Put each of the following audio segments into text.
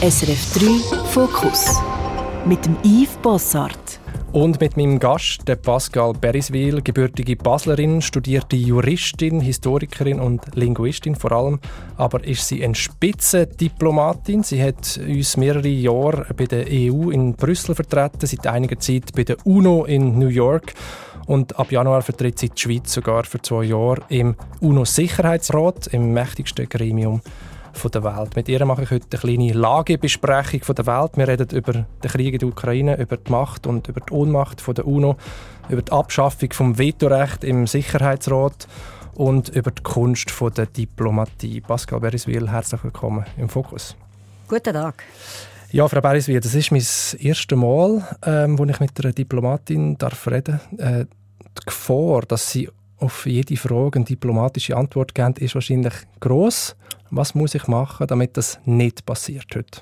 SRF 3 Fokus mit dem Yves Bossart. Und mit meinem Gast, Pascal Beriswil, gebürtige Baslerin, studierte Juristin, Historikerin und Linguistin vor allem. Aber ist sie eine Spitzendiplomatin. Sie hat uns mehrere Jahre bei der EU in Brüssel vertreten, seit einiger Zeit bei der UNO in New York. Und ab Januar vertritt sie die Schweiz sogar für zwei Jahre im UNO-Sicherheitsrat, im mächtigsten Gremium von der Welt. Mit ihr mache ich heute eine kleine Lagebesprechung von der Welt. Wir reden über den Krieg in der Ukraine, über die Macht und über die Ohnmacht von der UNO, über die Abschaffung vom Vetorecht im Sicherheitsrat und über die Kunst von der Diplomatie. Pascal Beriswil, herzlich willkommen im Fokus. Guten Tag. Ja, Frau Beriswil, das ist mein erstes Mal, ähm, wo ich mit einer Diplomatin darf reden darf. Äh, die Gefahr, dass Sie auf jede Frage eine diplomatische Antwort geben, ist wahrscheinlich groß. Was muss ich machen, damit das nicht passiert heute?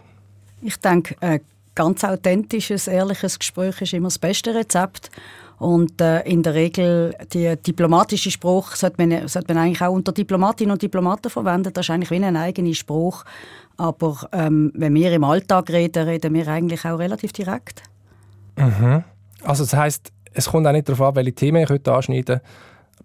Ich denke, ein ganz authentisches, ehrliches Gespräch ist immer das beste Rezept. Und äh, in der Regel, die diplomatische Spruch sollte man, sollte man eigentlich auch unter Diplomatinnen und Diplomaten verwenden. Das ist eigentlich wie ein eigener Spruch. Aber ähm, wenn wir im Alltag reden, reden wir eigentlich auch relativ direkt. Mhm. Also das heißt, es kommt auch nicht darauf an, welche Themen ich heute anschneide,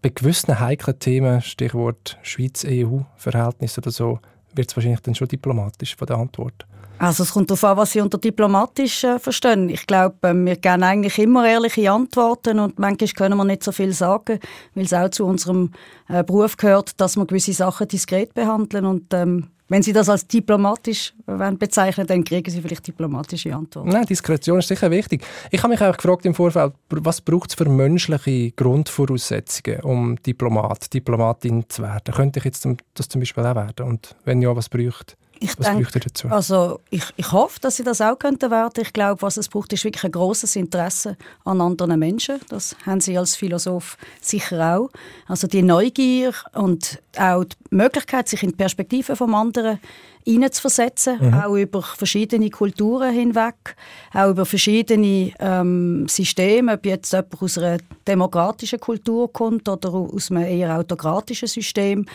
bei gewissen heiklen Themen, Stichwort Schweiz-EU-Verhältnis oder so, wird es wahrscheinlich dann schon diplomatisch von der Antwort. Also es kommt darauf an, was Sie unter diplomatisch äh, verstehen. Ich glaube, äh, wir geben eigentlich immer ehrliche Antworten und manchmal können wir nicht so viel sagen, weil es auch zu unserem äh, Beruf gehört, dass wir gewisse Sachen diskret behandeln und ähm, wenn Sie das als diplomatisch bezeichnen, dann kriegen Sie vielleicht diplomatische Antworten. Nein, Diskretion ist sicher wichtig. Ich habe mich auch gefragt im Vorfeld, was braucht es für menschliche Grundvoraussetzungen, um Diplomat, Diplomatin zu werden? Könnte ich jetzt das zum Beispiel auch werden? Und wenn ja, was braucht ich was denke, dazu? Also ich, ich hoffe, dass sie das auch könnten werden. Ich glaube, was es braucht, ist wirklich ein großes Interesse an anderen Menschen. Das haben sie als Philosoph sicher auch. Also die Neugier und auch die Möglichkeit, sich in die Perspektive vom anderen hineinzuversetzen, mhm. auch über verschiedene Kulturen hinweg, auch über verschiedene ähm, Systeme, ob jetzt jemand aus einer demokratischen Kultur kommt oder aus einem eher autokratischen System.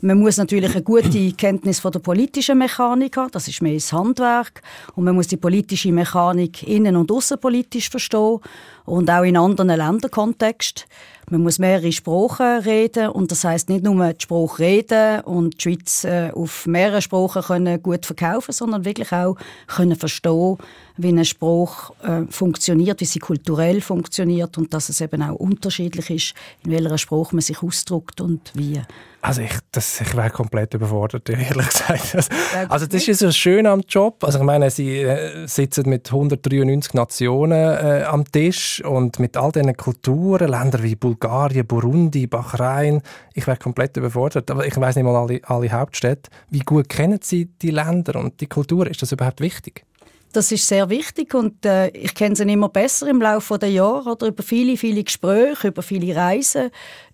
Man muss natürlich eine gute Kenntnis von der politischen Mechanik haben, das ist mehr das Handwerk, und man muss die politische Mechanik innen- und außenpolitisch verstehen und auch in anderen Länderkontext. Man muss mehrere Sprachen reden und das heißt nicht nur die Sprache reden und die Schweiz äh, auf mehreren Sprachen können gut verkaufen, sondern wirklich auch können verstehen, wie ein Spruch äh, funktioniert, wie sie kulturell funktioniert und dass es eben auch unterschiedlich ist, in welcher Spruch man sich ausdrückt und wie. Also ich, das, ich wäre komplett überfordert, ehrlich gesagt. Also das ist ja so schön am Job. Also ich meine, sie äh, sitzen mit 193 Nationen äh, am Tisch und mit all diesen Kulturen, Länder wie Bulgarien, Burundi, Bahrain. Ich wäre komplett überfordert. Aber ich weiß nicht mal alle, alle Hauptstädte. Wie gut kennen Sie die Länder und die Kultur? Ist das überhaupt wichtig? Das ist sehr wichtig und äh, ich kenne sie immer besser im Laufe der Jahre oder über viele, viele Gespräche, über viele Reisen,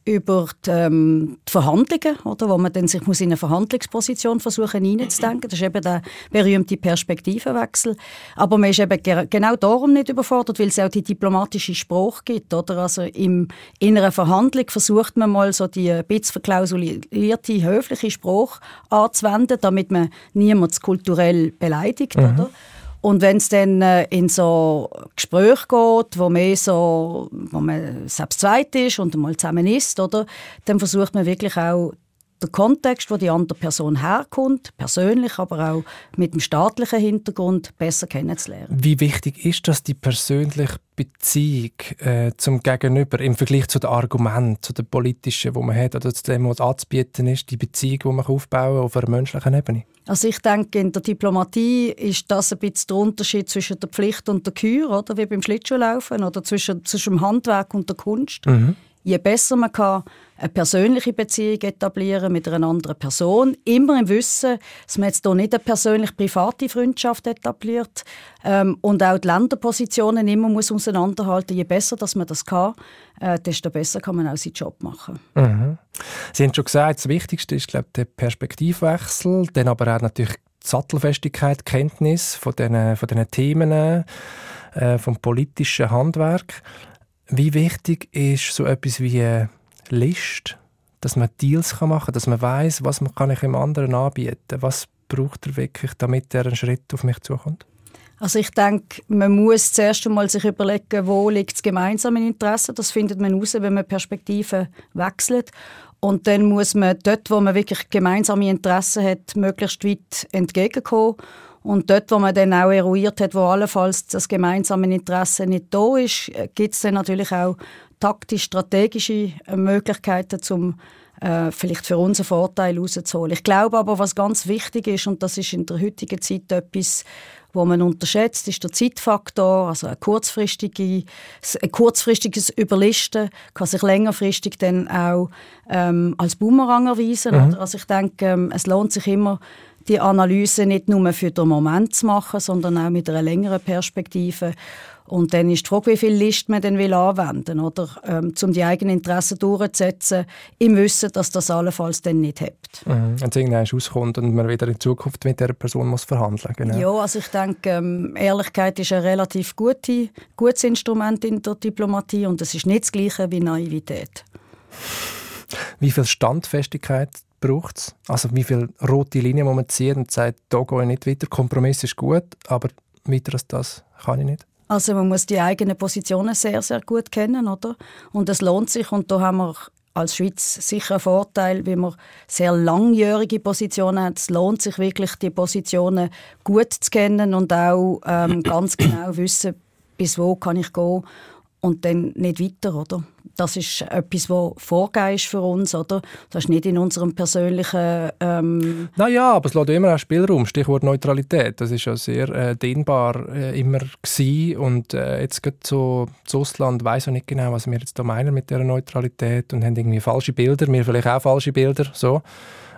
über die, ähm, die Verhandlungen, oder, wo man dann sich muss in eine Verhandlungsposition versuchen hineinzudenken. Das ist eben der berühmte Perspektivenwechsel. Aber man ist eben genau darum nicht überfordert, weil es auch die diplomatische Sprache gibt. Oder? Also im, in einer Verhandlung versucht man mal so die ein bisschen verklausulierte, höfliche Sprache anzuwenden, damit man niemanden kulturell beleidigt. Mhm. Oder? Und wenn es dann äh, in so Gespräche geht, wo mehr so, wo man selbst zweit ist und mal zusammen ist, oder, dann versucht man wirklich auch der Kontext, wo die andere Person herkommt, persönlich, aber auch mit dem staatlichen Hintergrund besser kennenzulernen. Wie wichtig ist das die persönliche Beziehung äh, zum Gegenüber im Vergleich zu den Argumenten, zu den politischen, die man hat, oder zu dem, was anzubieten ist, die Beziehung, die man aufbauen kann auf einer menschlichen Ebene? Also ich denke, in der Diplomatie ist das ein bisschen der Unterschied zwischen der Pflicht und der Kür, oder wie beim Schlittschuhlaufen, oder zwischen, zwischen dem Handwerk und der Kunst. Mhm je besser man kann eine persönliche Beziehung etablieren mit einer anderen Person, immer im Wissen, dass man jetzt hier nicht eine persönlich private Freundschaft etabliert ähm, und auch die Länderpositionen immer muss auseinanderhalten. Je besser, dass man das kann, äh, desto besser kann man auch seinen Job machen. Mhm. Sie haben schon gesagt, das Wichtigste ist glaube der Perspektivwechsel, dann aber auch natürlich die Sattelfestigkeit, die Kenntnis von diesen, von diesen Themen, äh, vom politischen Handwerk. Wie wichtig ist so etwas wie eine List, dass man Deals machen kann, dass man weiß, was man kann ich dem anderen anbieten, was braucht er wirklich, damit er einen Schritt auf mich zukommt? Also ich denke, man muss zuerst einmal sich überlegen, wo liegt das gemeinsame Interesse. Das findet man heraus, wenn man Perspektiven wechselt. Und dann muss man dort, wo man wirklich gemeinsame Interessen hat, möglichst weit entgegenkommen. Und dort, wo man dann auch eruiert hat, wo allenfalls das gemeinsame Interesse nicht da ist, gibt es dann natürlich auch taktisch-strategische Möglichkeiten, um äh, vielleicht für unseren Vorteil rauszuholen. Ich glaube aber, was ganz wichtig ist, und das ist in der heutigen Zeit etwas, wo man unterschätzt, ist der Zeitfaktor. Also ein, kurzfristige, ein kurzfristiges Überlisten kann sich längerfristig dann auch ähm, als Boomerang erweisen. Mhm. Also ich denke, ähm, es lohnt sich immer, die Analyse nicht nur für den Moment zu machen, sondern auch mit einer längeren Perspektive. Und dann ist die Frage, wie viel List man dann will anwenden oder ähm, um die eigenen Interessen durchzusetzen, im Wissen, dass das allenfalls dann nicht hebt. Mhm. Wenn es irgendwann auskommt und man wieder in Zukunft mit dieser Person muss verhandeln genau. Ja, also ich denke, ähm, Ehrlichkeit ist ein relativ gute, gutes Instrument in der Diplomatie und es ist nicht das Gleiche wie Naivität. Wie viel Standfestigkeit braucht es? Also wie viele rote Linien muss man ziehen und sagt, da gehe ich nicht weiter, Kompromiss ist gut, aber weiter als das kann ich nicht? Also man muss die eigenen Positionen sehr, sehr gut kennen, oder? Und es lohnt sich und da haben wir als Schweiz sicher einen Vorteil, weil wir sehr langjährige Positionen haben. Es lohnt sich wirklich, die Positionen gut zu kennen und auch ähm, ganz genau wissen, bis wo kann ich gehen und dann nicht weiter, oder? Das ist etwas, was vorgegeben ist für uns, oder? Das ist nicht in unserem persönlichen... Ähm naja, aber es lässt immer auch Spielraum. Stichwort Neutralität. Das ist ja sehr äh, dehnbar äh, immer gewesen. Und äh, jetzt geht so das Ausland weiß auch nicht genau, was wir jetzt da meinen mit dieser Neutralität und haben irgendwie falsche Bilder, wir vielleicht auch falsche Bilder, so.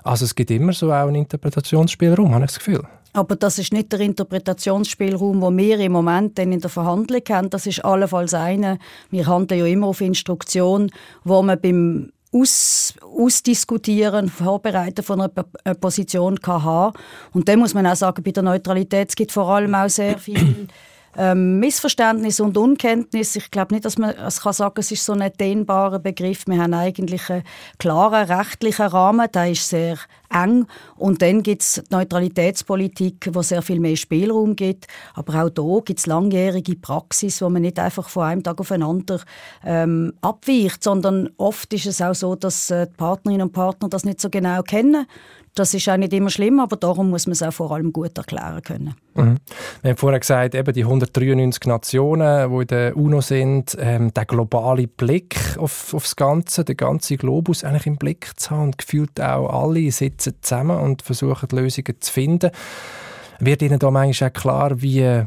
Also es gibt immer so auch einen Interpretationsspielraum, habe ich das Gefühl. Aber das ist nicht der Interpretationsspielraum, den wir im Moment in der Verhandlung haben. Das ist allenfalls einer. Wir handeln ja immer auf Instruktion, wo man beim aus, Ausdiskutieren, Vorbereiten von einer Position kann haben. Und dann muss man auch sagen, bei der Neutralität es gibt vor allem auch sehr viel ähm, Missverständnis und Unkenntnis. Ich glaube nicht, dass man es kann sagen, es ist so ein dehnbarer Begriff. Wir haben eigentlich einen klaren rechtlichen Rahmen, der ist sehr eng. Und dann gibt es die Neutralitätspolitik, wo sehr viel mehr Spielraum gibt. Aber auch da gibt es langjährige Praxis, wo man nicht einfach von einem Tag auf aufeinander ähm, abweicht, sondern oft ist es auch so, dass äh, die Partnerinnen und Partner das nicht so genau kennen. Das ist auch nicht immer schlimm, aber darum muss man es auch vor allem gut erklären können. Mhm. Wir haben vorher gesagt, eben die 193 Nationen, die in der UNO sind, ähm, der globale Blick auf, auf das Ganze, den ganzen Globus eigentlich im Blick zu haben gefühlt auch alle sitzen zusammen und versuchen Lösungen zu finden. Wird Ihnen da manchmal auch klar, wie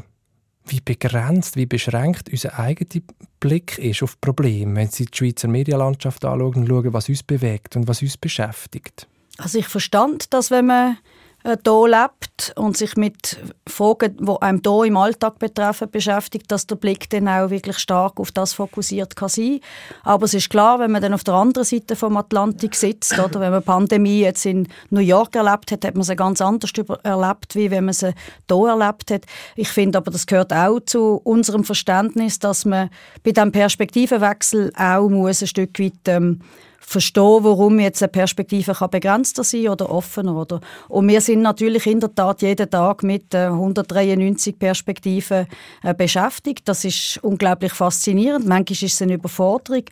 wie begrenzt, wie beschränkt unser eigener Blick ist auf Probleme, wenn Sie die Schweizer Medienlandschaft anschauen und schauen, was uns bewegt und was uns beschäftigt? Also ich verstand, dass wenn man hier äh, lebt und sich mit Fragen, die einem hier im Alltag betreffen, beschäftigt, dass der Blick dann auch wirklich stark auf das fokussiert kann sein. Aber es ist klar, wenn man dann auf der anderen Seite vom Atlantik sitzt, oder wenn man Pandemie jetzt in New York erlebt hat, hat man sie ganz anders erlebt, wie wenn man sie hier erlebt hat. Ich finde aber, das gehört auch zu unserem Verständnis, dass man bei diesem Perspektivenwechsel auch muss ein Stück weit ähm, verstehen, warum jetzt eine Perspektive kann begrenzter sein oder offener. Oder? Und wir sind natürlich in der Tat jeden Tag mit äh, 193 Perspektiven äh, beschäftigt. Das ist unglaublich faszinierend. Manchmal ist es eine Überforderung.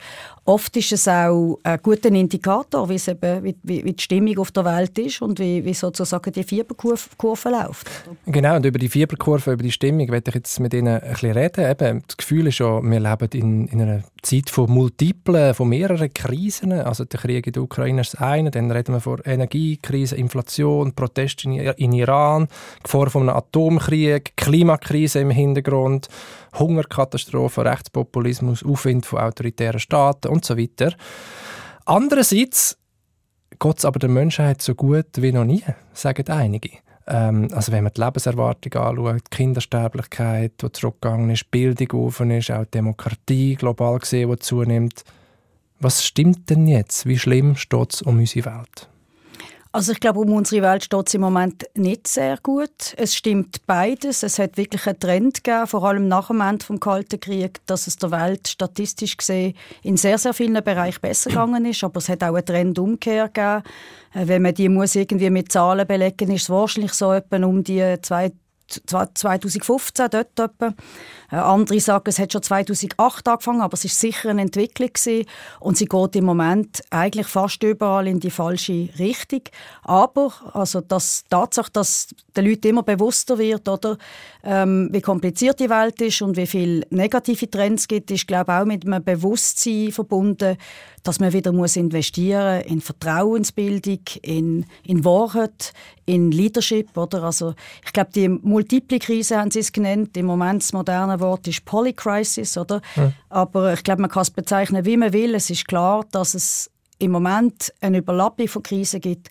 Oft ist es auch ein guter Indikator, wie, eben, wie, wie, die Stimmung auf der Welt ist und wie, wie sozusagen die Fieberkurve läuft. Genau, und über die Fieberkurve, über die Stimmung werde ich jetzt mit Ihnen ein bisschen reden. Eben, das Gefühl ist ja, wir leben in, in einer Zeit von multiplen, von mehreren Krisen. Also der Krieg in der Ukraine ist das eine, dann reden wir von Energiekrise, Inflation, Proteste in, in Iran, Gefahr von einem Atomkrieg, Klimakrise im Hintergrund, Hungerkatastrophe, Rechtspopulismus, Aufwind von autoritären Staaten und so weiter. Andererseits geht es aber der Menschheit so gut wie noch nie, sagen einige. Ähm, also wenn man die Lebenserwartung anschaut, die Kindersterblichkeit, die zurückgegangen ist, Bildung offen ist, auch die Demokratie global gesehen, die zunimmt. Was stimmt denn jetzt? Wie schlimm steht es um unsere Welt? Also ich glaube, um unsere Welt steht es im Moment nicht sehr gut. Es stimmt beides. Es hat wirklich einen Trend gegeben, vor allem nach dem Ende des Kalten Krieges, dass es der Welt statistisch gesehen in sehr, sehr vielen Bereichen besser gegangen ist. Aber es hat auch einen Trendumkehr gegeben. Äh, wenn man die muss irgendwie mit Zahlen belegen, ist es wahrscheinlich so etwa um die zwei 2015 dort etwa. Äh, andere sagen, es hat schon 2008 angefangen, aber es ist sicher eine Entwicklung gewesen. und sie geht im Moment eigentlich fast überall in die falsche Richtung. Aber also das Tatsache, dass den Leuten immer bewusster wird, oder ähm, wie kompliziert die Welt ist und wie viele negative Trends gibt, ist glaube ich auch mit einem Bewusstsein verbunden, dass man wieder muss investieren in Vertrauensbildung, in, in Wahrheit, in Leadership. Oder? Also, ich glaube, die multiple Krise haben sie es genannt. Im Moment das moderne Wort ist Polycrisis. Oder? Ja. Aber ich glaube, man kann es bezeichnen, wie man will. Es ist klar, dass es im Moment eine Überlappung von Krisen gibt,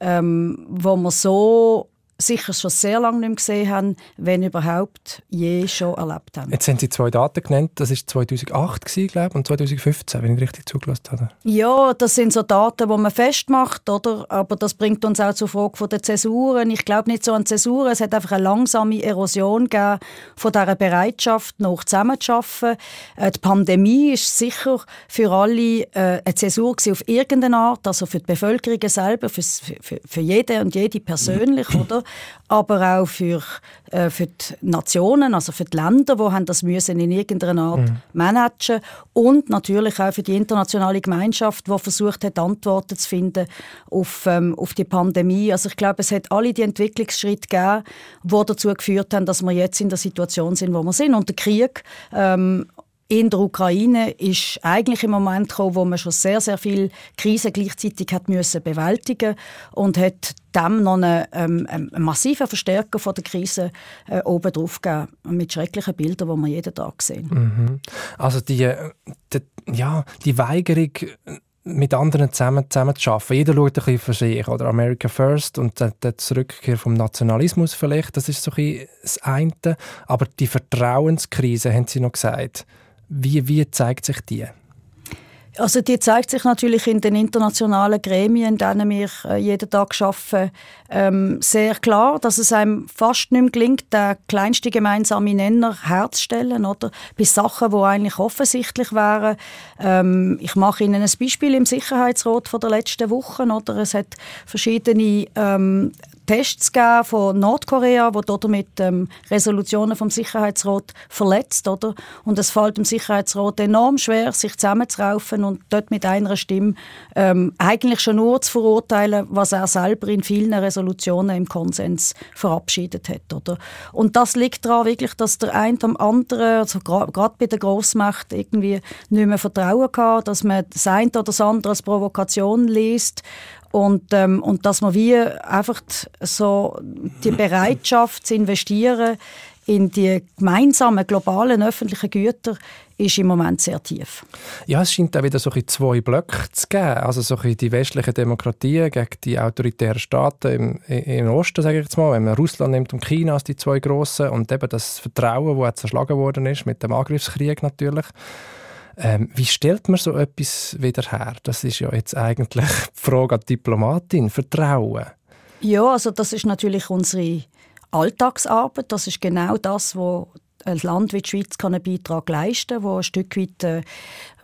ähm, wo man so sicher schon sehr lange nicht mehr gesehen haben, wenn überhaupt je schon erlebt haben. Jetzt haben Sie zwei Daten genannt. Das war 2008 gewesen, glaube und 2015, wenn ich richtig zugelassen habe. Ja, das sind so Daten, die man festmacht, oder? Aber das bringt uns auch zur Frage der Zäsuren. Ich glaube nicht so an Zäsuren. Es hat einfach eine langsame Erosion gegeben von dieser Bereitschaft, noch zusammenzuarbeiten. Äh, die Pandemie ist sicher für alle äh, eine Zäsur auf irgendeine Art, also für die Bevölkerung selber, für, für, für jede und jede persönlich, oder? Aber auch für, äh, für die Nationen, also für die Länder, die haben das müssen in irgendeiner Art mhm. managen und natürlich auch für die internationale Gemeinschaft, die versucht hat, Antworten zu finden auf, ähm, auf die Pandemie. Also ich glaube, es hat alle die Entwicklungsschritte gegeben, die dazu geführt haben, dass wir jetzt in der Situation sind, wo wir sind. Und der Krieg ähm, in der Ukraine ist eigentlich im Moment gekommen, wo man schon sehr, sehr viele Krisen gleichzeitig hat müssen bewältigen und hat dem noch eine, ähm, eine massive Verstärkung von der Krise äh, oben drauf gegeben, mit schrecklichen Bildern, die wir jeden Tag sehen. Mhm. Also die, äh, die, ja, die Weigerung mit anderen zusammen, zusammen zu arbeiten. Jeder schaut ein bisschen für sich, oder America First und der Zurückkehr vom Nationalismus vielleicht, das ist so ein das eine. Aber die Vertrauenskrise, haben Sie noch gesagt, wie, wie zeigt sich die? Also die zeigt sich natürlich in den internationalen Gremien, in denen wir jeden Tag arbeiten, ähm, sehr klar, dass es einem fast nicht mehr gelingt, den kleinsten gemeinsamen Nenner herzustellen, oder? Bei Sachen, die eigentlich offensichtlich wären. Ähm, ich mache Ihnen ein Beispiel im Sicherheitsrat von der letzten Woche, oder? Es hat verschiedene ähm, Tests gegeben von Nordkorea, die damit ähm, Resolutionen vom Sicherheitsrat verletzt, oder? Und es fällt dem Sicherheitsrat enorm schwer, sich zusammenzuraufen und dort mit einer Stimme ähm, eigentlich schon nur zu verurteilen, was er selber in vielen Resolutionen im Konsens verabschiedet hat, oder? Und das liegt daran wirklich, dass der eine am anderen, also gerade bei der Großmacht irgendwie nicht mehr Vertrauen kann, dass man das eine oder das andere als Provokation liest und, ähm, und dass man wie einfach so die Bereitschaft zu investieren in die gemeinsamen globalen öffentlichen Güter ist im Moment sehr tief. Ja, es scheint auch wieder so zwei Blöcke zu geben. Also so die westlichen Demokratien gegen die autoritären Staaten im, im Osten, sage ich jetzt mal. Wenn man Russland nimmt und China als die zwei grossen und eben das Vertrauen, das zerschlagen worden ist mit dem Angriffskrieg natürlich. Ähm, wie stellt man so etwas wieder her? Das ist ja jetzt eigentlich die Frage an die Diplomatin. Vertrauen. Ja, also das ist natürlich unsere Alltagsarbeit. Das ist genau das, was ein Land wie die Schweiz kann einen Beitrag leisten kann, wo ein Stück weit äh,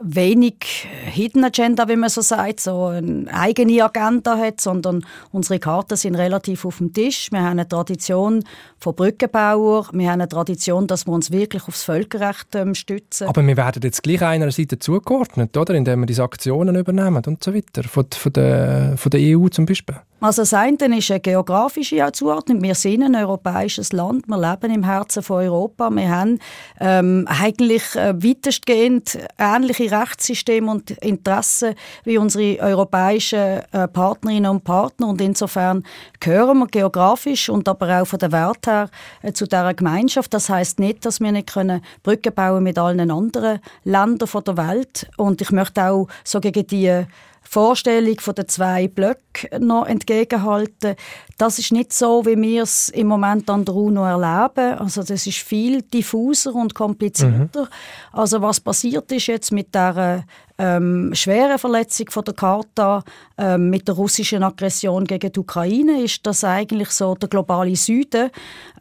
wenig Hidden Agenda, wie man so sagt, so eine eigene Agenda hat, sondern unsere Karten sind relativ auf dem Tisch. Wir haben eine Tradition von Brückenbauer, wir haben eine Tradition, dass wir uns wirklich aufs Völkerrecht ähm, stützen. Aber wir werden jetzt gleich einer Seite zugeordnet, oder? indem wir diese Aktionen übernehmen und so weiter, von, von, der, von der EU zum Beispiel. Also das eine ist eine geografische Zuordnung. Wir sind ein europäisches Land, wir leben im Herzen von Europa. Wir haben ähm, eigentlich äh, weitestgehend ähnliche Rechtssysteme und Interessen wie unsere europäischen äh, Partnerinnen und Partner. Und insofern gehören wir geografisch und aber auch von der Wert her äh, zu dieser Gemeinschaft. Das heißt nicht, dass wir nicht können Brücken bauen mit allen anderen Ländern der Welt. Und ich möchte auch so gegen die Vorstellung von den zwei Blöcken noch entgegenhalten. Das ist nicht so, wie wir es im Moment an der UNO erleben. Also das ist viel diffuser und komplizierter. Mhm. Also was passiert ist jetzt mit der ähm, schweren Verletzung von der Charta ähm, mit der russischen Aggression gegen die Ukraine ist, dass eigentlich so der globale Süden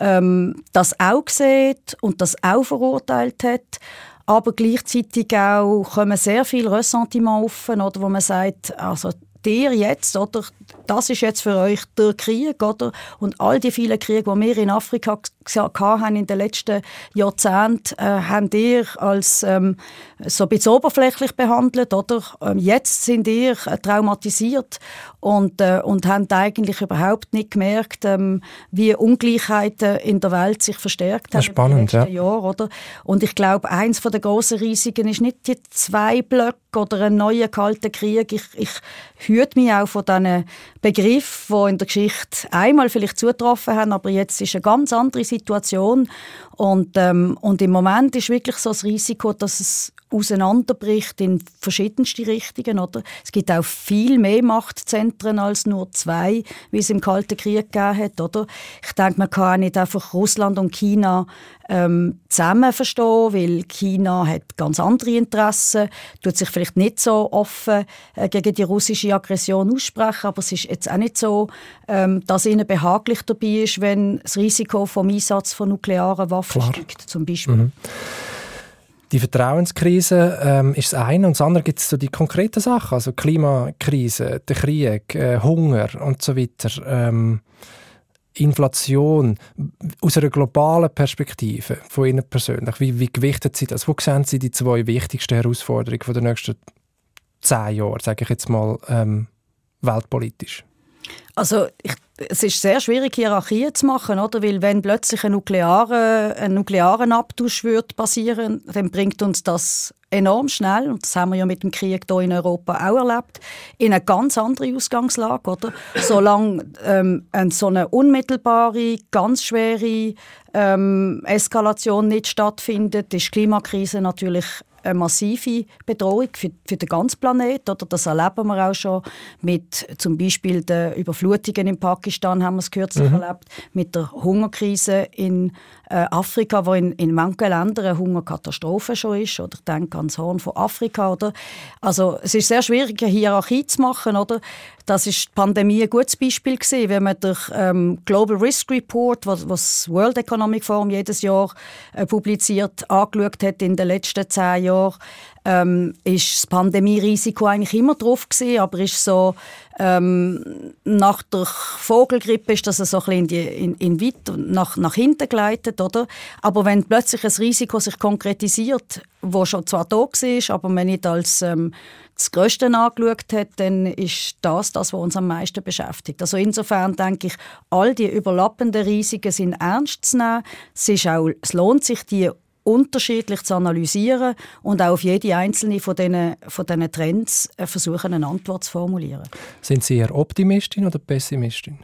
ähm, das auch sieht und das auch verurteilt hat aber gleichzeitig auch kommen sehr viele Ressentiments offen, oder, wo man sagt, also ihr jetzt, oder, das ist jetzt für euch der Krieg, oder? Und all die vielen Kriege, die wir in Afrika haben in den letzten Jahrzehnten, äh, haben ihr als ähm, so ein bisschen oberflächlich behandelt, oder? Ähm, jetzt sind ihr äh, traumatisiert und, äh, und haben eigentlich überhaupt nicht gemerkt, ähm, wie Ungleichheiten in der Welt sich verstärkt haben spannend, in den letzten ja. Jahren, oder? Und ich glaube, eins der grossen Risiken ist nicht die zwei Blöcke oder ein neuer kalter Krieg. Ich, ich hüte mich auch von diesen Begriffen, die in der Geschichte einmal vielleicht zutroffen haben, aber jetzt ist eine ganz andere Situation. Und, ähm, und im Moment ist wirklich so das Risiko, dass es auseinanderbricht in verschiedenste Richtungen. Oder? Es gibt auch viel mehr Machtzentren als nur zwei, wie es im Kalten Krieg gegeben hat. Oder? Ich denke, man kann auch nicht einfach Russland und China ähm, zusammen verstehen, weil China hat ganz andere Interessen, tut sich vielleicht nicht so offen äh, gegen die russische Aggression aussprechen, aber es ist jetzt auch nicht so, ähm, dass ihnen behaglich dabei ist, wenn das Risiko vom Einsatz von nuklearen Waffen steigt, zum Beispiel. Mhm. Die Vertrauenskrise ähm, ist das eine und das andere gibt es so die konkreten Sachen, also Klimakrise, der Krieg, äh, Hunger und so weiter, ähm, Inflation aus einer globalen Perspektive von Ihnen persönlich. Wie, wie gewichtet Sie das? Wo sehen Sie die zwei wichtigsten Herausforderungen der nächsten zehn Jahre, sage ich jetzt mal, ähm, weltpolitisch? Also ich, es ist sehr schwierig, Hierarchien zu machen, oder? Weil wenn plötzlich ein nuklearer, ein nuklearen Abtausch wird passieren, dann bringt uns das enorm schnell, und das haben wir ja mit dem Krieg hier in Europa auch erlebt, in eine ganz andere Ausgangslage, oder? Solange ähm, eine so eine unmittelbare, ganz schwere ähm, Eskalation nicht stattfindet, ist die Klimakrise natürlich eine massive Bedrohung für, für den ganzen Planeten. Oder das erleben wir auch schon mit zum Beispiel den Überflutungen in Pakistan, haben wir es kürzlich mhm. erlebt, mit der Hungerkrise in äh, Afrika, wo in, in manchen Ländern eine Hungerkatastrophe schon ist. Oder denke ans Horn von Afrika. Oder? Also es ist sehr schwierig, eine Hierarchie zu machen. Oder? Das ist die Pandemie ein gutes Beispiel gewesen, wenn man durch ähm, Global Risk Report, was, was World Economic Forum jedes Jahr äh, publiziert, angeschaut hat in den letzten zehn Jahren, ähm, ist das Pandemierisiko eigentlich immer drauf gewesen, aber ist so ähm, nach der Vogelgrippe ist das so ein in, die, in, in weit nach, nach hinten geleitet, oder? Aber wenn plötzlich ein Risiko sich konkretisiert, wo schon zwar da war, aber man nicht als ähm, das Größte angeschaut hat, dann ist das das, was uns am meisten beschäftigt. Also insofern denke ich, all die überlappenden Risiken sind ernst zu nehmen. Es, ist auch, es lohnt sich, die unterschiedlich zu analysieren und auch auf jede einzelne von diesen, von diesen Trends äh, versuchen, eine Antwort zu formulieren. Sind Sie eher Optimistin oder Pessimistin?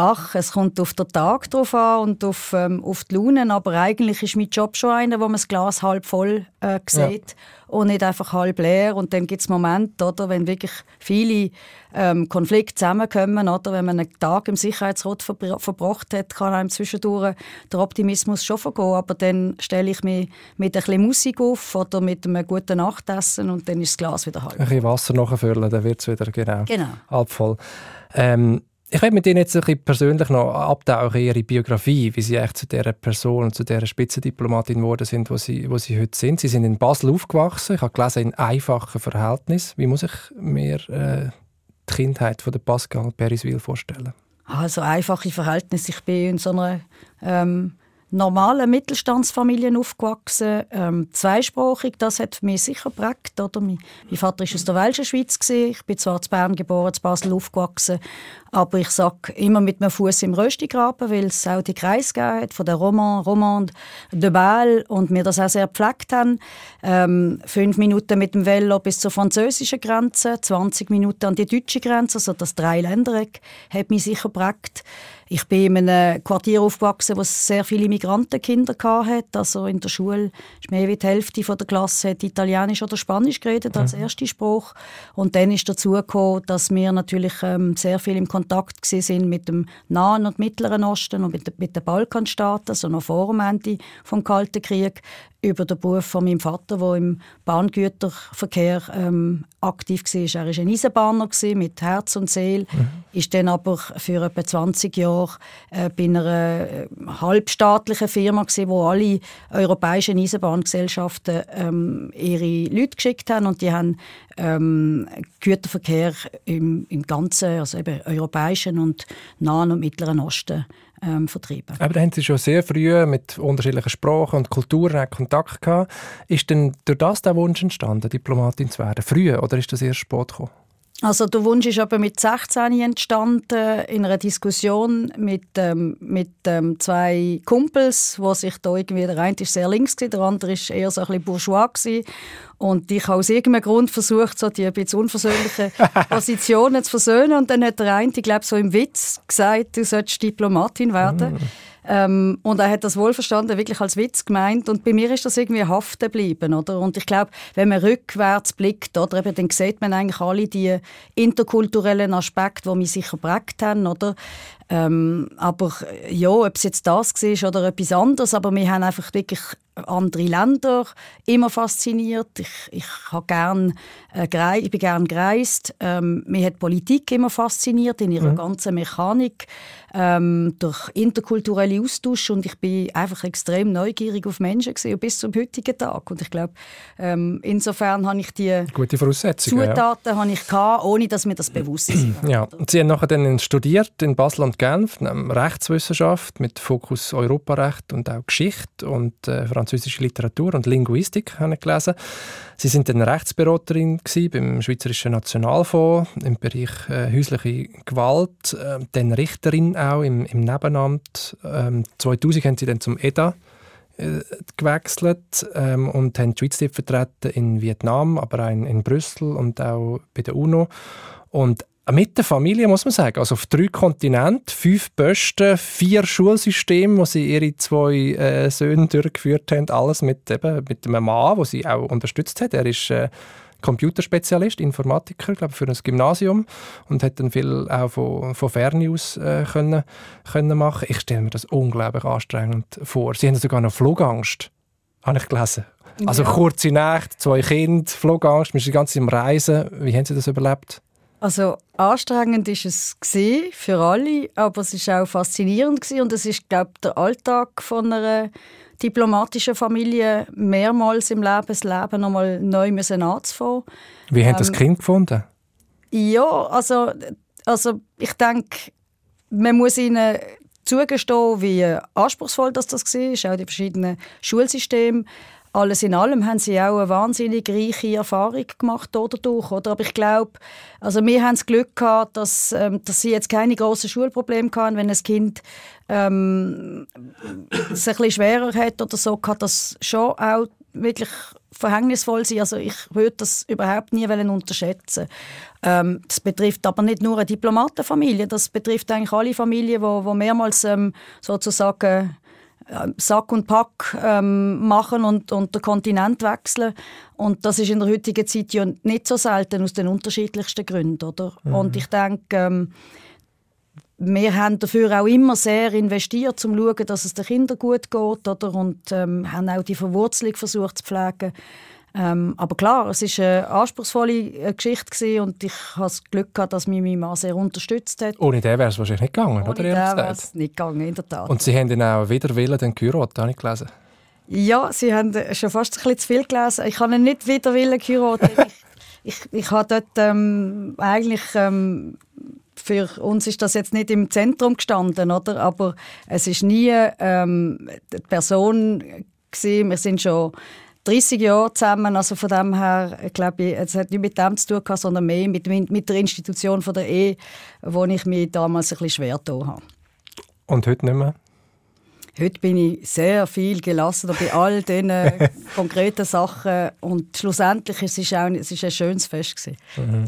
Ach, es kommt auf den Tag drauf an und auf, ähm, auf die Laune, aber eigentlich ist mein Job schon einer, wo man das Glas halb voll äh, sieht ja. und nicht einfach halb leer. Und dann gibt es Momente, oder, wenn wirklich viele ähm, Konflikte zusammenkommen, oder, wenn man einen Tag im Sicherheitsrat verbr verbracht hat, kann einem zwischendurch der Optimismus schon vergehen, aber dann stelle ich mich mit ein bisschen Musik auf oder mit einem guten Nachtessen und dann ist das Glas wieder halb. Ein bisschen Wasser nachfüllen, dann wird es wieder genau, genau. halb voll. Ähm, ich werde mit Ihnen jetzt ein bisschen persönlich noch abtauchen, Ihre Biografie, wie Sie eigentlich zu dieser Person, zu dieser Spitzendiplomatin geworden sind, wo Sie, wo Sie heute sind. Sie sind in Basel aufgewachsen. Ich habe gelesen, in einfachen Verhältnissen. Wie muss ich mir äh, die Kindheit von der Pascal Periswil vorstellen? Also einfache Verhältnisse. Ich bin in so einer ähm, normalen Mittelstandsfamilien aufgewachsen, ähm, zweisprachig, das hat mich sicher geprägt. Oder? Mein, mein Vater war aus der Welschen Schweiz, gewesen. ich bin zwar in Bern geboren, in Basel aufgewachsen, aber ich sage immer mit einem Fuß im Röstigraben, weil es auch die Kreis hat von der Roman, Romande de Bâle und wir das auch sehr gepflegt haben. Ähm, fünf Minuten mit dem Velo bis zur französischen Grenze, 20 Minuten an die deutsche Grenze, also das Dreiländereck hat mich sicher geprägt. Ich bin in einem Quartier aufgewachsen, wo es sehr viele Migrantenkinder hatte. Also in der Schule ist mehr als die Hälfte der Klasse hat Italienisch oder Spanisch geredet als mhm. erste Sprache. Und dann ist dazu gekommen, dass wir natürlich ähm, sehr viel im Kontakt sind mit dem Nahen und Mittleren Osten und mit, mit den Balkanstaaten, also noch vor dem Ende vom Kalten Krieg über den Beruf von meinem Vater, der im Bahngüterverkehr ähm, aktiv war. Er war ein Eisenbahner mit Herz und Seele, mhm. ist dann aber für etwa 20 Jahre äh, bei einer äh, halbstaatlichen Firma gewesen, wo alle europäischen Eisenbahngesellschaften ähm, ihre Leute geschickt haben und die haben ähm, Güterverkehr im, im ganzen, also eben europäischen und Nahen und Mittleren Osten ähm, vertrieben. Aber da haben Sie schon sehr früh mit unterschiedlichen Sprachen und Kulturen Kontakt gehabt. Ist denn durch das der Wunsch entstanden, Diplomatin zu werden? Früh oder ist das erst spät gekommen? Also der Wunsch ist aber mit 16 entstanden in einer Diskussion mit, ähm, mit ähm, zwei Kumpels, wo sich da irgendwie der eine ist sehr links gewesen, der andere ist eher so ein bisschen bourgeois gewesen. Und ich habe aus irgendeinem Grund versucht, so die ein bisschen unversöhnlichen Positionen zu versöhnen und dann hat der eine, ich glaube so im Witz gesagt, du solltest Diplomatin werden. Mm. Ähm, und er hat das wohlverstanden wirklich als Witz gemeint. Und bei mir ist das irgendwie haften geblieben, oder? Und ich glaube, wenn man rückwärts blickt, oder, eben, dann sieht man eigentlich alle die interkulturellen Aspekte, die mich sicher prägt haben, oder? Ähm, aber ja, ob es jetzt das war oder etwas anderes, aber wir haben einfach wirklich andere Länder immer fasziniert. Ich, ich, gern, äh, ich bin gerne gereist. Ähm, mich hat Politik immer fasziniert in ihrer mhm. ganzen Mechanik ähm, durch interkulturelle Austausch und ich bin einfach extrem neugierig auf Menschen gewesen, bis zum heutigen Tag und ich glaube ähm, insofern habe ich die Gute Voraussetzungen, Zutaten ja. habe ich gehabt, ohne dass mir das bewusst ist. ja. Sie haben nachher dann studiert in Basel und Genf Rechtswissenschaft mit Fokus Europarecht und auch Geschichte und äh, französische Literatur und Linguistik habe ich gelesen. Sie sind dann Rechtsberaterin beim Schweizerischen Nationalfonds im Bereich äh, häusliche Gewalt, äh, dann Richterin auch im, im Nebenamt. Ähm, 2000 haben sie dann zum EDA äh, gewechselt ähm, und haben die Schweiz vertreten in Vietnam, aber auch in, in Brüssel und auch bei der UNO. Und mit der Familie, muss man sagen. Also auf drei Kontinenten, fünf Posten, vier Schulsysteme, wo sie ihre zwei äh, Söhne durchgeführt haben. Alles mit, eben, mit einem Mann, der sie auch unterstützt hat. Er ist äh, Computerspezialist, Informatiker, glaube für ein Gymnasium und hat dann viel auch von, von Ferne aus äh, können, können machen. Ich stelle mir das unglaublich anstrengend vor. Sie haben sogar noch Flugangst, habe ich gelesen. Also ja. kurze Nacht, zwei Kinder, Flugangst, man ist die ganze Zeit im Reisen. Wie haben Sie das überlebt? Also anstrengend ist es für alle, aber es ist auch faszinierend und es ist, glaube ich, der Alltag von einer diplomatischen Familie mehrmals im Leben das Leben nochmal neu müssen anzufangen. Wie ähm, haben das Kind gefunden? Ja, also, also ich denke, man muss ihnen zugestehen, wie anspruchsvoll das, das war, auch die verschiedenen Schulsysteme. Alles in allem haben sie auch eine wahnsinnig reiche Erfahrung gemacht dadurch, oder? Aber ich glaube, also wir haben das Glück gehabt, dass, ähm, dass sie jetzt keine grossen Schulprobleme hatten, wenn ein Kind ähm, es ein bisschen schwerer hat oder so, kann das schon auch wirklich verhängnisvoll sein. Also ich würde das überhaupt nie unterschätzen. Ähm, das betrifft aber nicht nur eine Diplomatenfamilie, das betrifft eigentlich alle Familien, wo, wo mehrmals ähm, sozusagen Sack und Pack ähm, machen und, und den Kontinent wechseln. Und das ist in der heutigen Zeit ja nicht so selten aus den unterschiedlichsten Gründen, oder? Mhm. Und ich denke, ähm, wir haben dafür auch immer sehr investiert, um zu schauen, dass es den Kindern gut geht, oder? Und ähm, haben auch die Verwurzelung versucht zu pflegen. Ähm, aber klar, es war eine anspruchsvolle äh, Geschichte und ich hatte das Glück, gehabt, dass mich mein Mann sehr unterstützt hat. Ohne den wäre es wahrscheinlich nicht gegangen, Ohne oder? Ohne den wäre es nicht gegangen, in der Tat. Und Sie haben dann auch wieder Willen den geheiratet, habe ich gelesen? Ja, Sie haben schon fast ein bisschen zu viel gelesen. Ich habe ihn nicht wieder Willen geheiratet. ich, ich, ich habe dort ähm, eigentlich... Ähm, für uns ist das jetzt nicht im Zentrum gestanden, oder? Aber es ist nie ähm, die Person gewesen. Wir sind schon 30 Jahre zusammen. Also von dem her, glaube ich, es hat nicht mit dem zu tun sondern mehr mit, mit der Institution von der Ehe, wo ich mich damals ein bisschen schwer getan habe. Und heute nicht mehr? Heute bin ich sehr viel gelassen bei all diesen konkreten Sachen und schlussendlich es ist es auch, es ist ein schönes Fest gewesen. Mhm.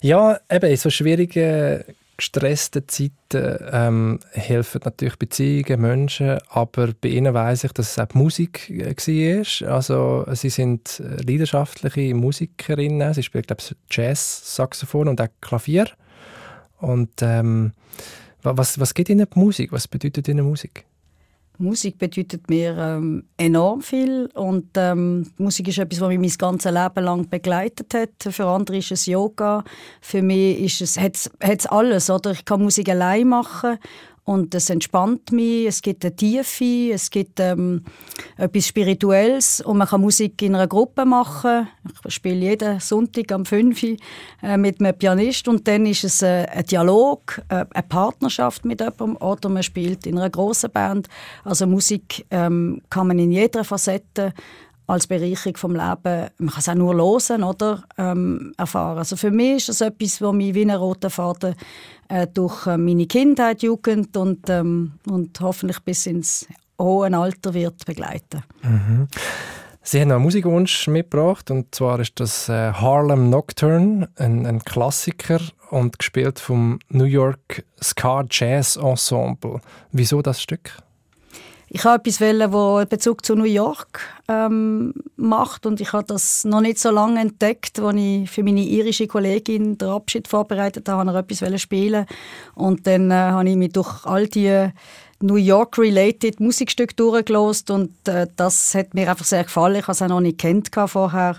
Ja, eben in so schwierigen gestressten Zeiten ähm, helfen natürlich Beziehungen, Menschen, aber bei ihnen weiß ich, dass es auch die Musik äh, war. Also sie sind äh, leidenschaftliche Musikerinnen, sie spielen glaube ich Jazz-Saxophon und auch Klavier. Und ähm, was, was geht Ihnen die Musik? Was bedeutet Ihnen Musik? Musik bedeutet mir ähm, enorm viel und ähm, Musik ist etwas, was mich mein ganzes Leben lang begleitet hat. Für andere ist es Yoga, für mich ist es hat's, hat's alles, oder? Ich kann Musik allein machen und es entspannt mich, es gibt eine Tiefe, es gibt ähm, etwas Spirituelles und man kann Musik in einer Gruppe machen. Ich spiele jeden Sonntag am 5 Uhr äh, mit einem Pianist und dann ist es äh, ein Dialog, äh, eine Partnerschaft mit jemandem oder man spielt in einer großen Band. Also Musik ähm, kann man in jeder Facette als Bereicherung vom Leben, man kann es auch nur hören oder ähm, erfahren. Also für mich ist das etwas, was mich wie ein roter Faden äh, durch äh, meine Kindheit, Jugend und, ähm, und hoffentlich bis ins hohe Alter wird begleiten. Mhm. Sie haben einen Musikwunsch mitgebracht und zwar ist das äh, Harlem Nocturne, ein, ein, Klassiker und gespielt vom New York Ska Jazz Ensemble. Wieso das Stück? Ich habe etwas wo Bezug zu New York ähm, macht und ich habe das noch nicht so lange entdeckt, als ich für meine irische Kollegin den Abschied vorbereitet habe, habe ich etwas spielen und dann äh, habe ich mich durch all die New York-related Musikstücke durchgelost und äh, das hat mir einfach sehr gefallen. Ich habe es auch noch nicht kennt vorher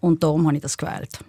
und darum habe ich das gewählt.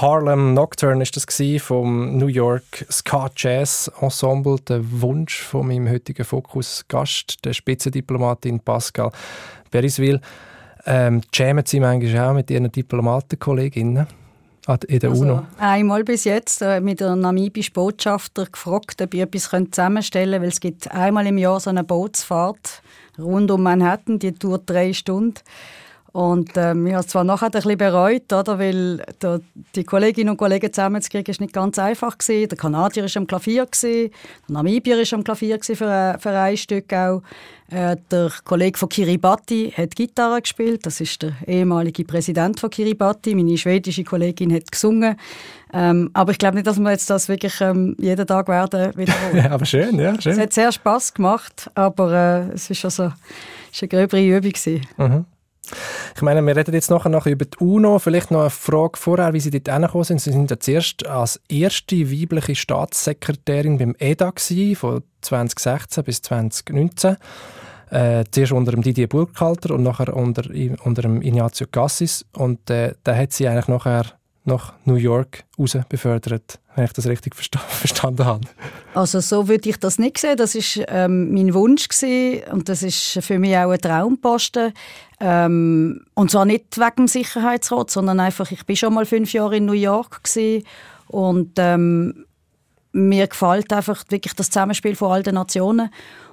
Harlem Nocturne ist das vom New York Ska Jazz Ensemble, der Wunsch von meinem heutigen Fokus-Gast, der Spitzendiplomatin Pascal Beriswil. Ähm, jammen Sie manchmal auch mit Ihren Diplomatenkolleginnen? in der also, UNO? Einmal bis jetzt äh, mit der namibischen Botschafter gefragt, ob ich etwas zusammenstellen könnte, weil es gibt einmal im Jahr so eine Bootsfahrt rund um Manhattan, die dauert drei Stunden. Und ähm, ich habe es zwar nachher ein bisschen bereut, oder, weil da, die Kolleginnen und Kollegen zusammenzukriegen, ist nicht ganz einfach gewesen. Der Kanadier ist am Klavier, gewesen, der Namibier ist am Klavier gewesen für, ein, für ein Stück auch. Äh, der Kollege von Kiribati hat Gitarre gespielt, das ist der ehemalige Präsident von Kiribati. Meine schwedische Kollegin hat gesungen. Ähm, aber ich glaube nicht, dass wir jetzt das wirklich ähm, jeden Tag werden wiederholen. ja, aber schön, ja, schön. Es hat sehr Spass gemacht, aber äh, es ist also es war eine gröbere Übung. Mhm. Ich meine, wir reden jetzt nachher noch über die UNO. Vielleicht noch eine Frage vorher, wie Sie dort hingekommen sind. Sie sind ja zuerst als erste weibliche Staatssekretärin beim EDA gewesen, von 2016 bis 2019. Äh, zuerst unter dem Didier Burkhalter und nachher unter, unter dem Ignazio Cassis. Und äh, da hat sie eigentlich nachher nach New York raus befördert, wenn ich das richtig versta verstanden habe. Also so würde ich das nicht sehen. Das ist ähm, mein Wunsch gewesen. und das ist für mich auch ein Traumposten. Ähm, und zwar nicht wegen dem Sicherheitsrat, sondern einfach, ich bin schon mal fünf Jahre in New York gewesen und ähm, mir gefällt einfach wirklich das Zusammenspiel von all den Nationen.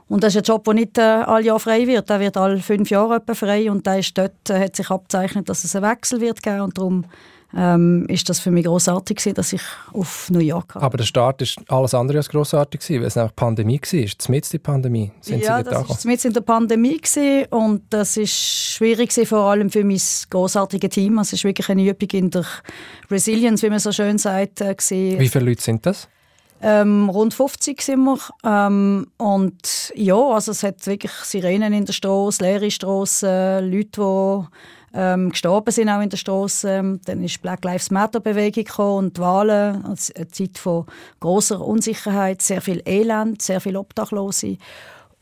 Und das ist ein Job, der nicht äh, alle Jahre frei wird. Der wird alle fünf Jahre frei und da ist dort äh, hat sich abzeichnet, dass es einen Wechsel wird geben und darum ähm, ist das für mich großartig gewesen, dass ich auf New York kam. Aber der Start ist alles andere als großartig gewesen, weil es einfach Pandemie war. Ist mit die Pandemie? Sind ja, Sie das war mit in der Pandemie gewesen und das ist schwierig gewesen, vor allem für mein großartiges Team. Also es ist wirklich eine Übung in der Resilience, wie man so schön sagt. Äh, wie viele Leute sind das? Ähm, rund 50 sind wir. Ähm, und ja, also es hat wirklich Sirenen in der Straße, leere Straßen, Leute, die ähm, gestorben sind auch in der Straße. Ähm, dann ist Black Lives Matter Bewegung gekommen und die Wahlen, also eine Zeit von großer Unsicherheit, sehr viel Elend, sehr viel Obdachlose.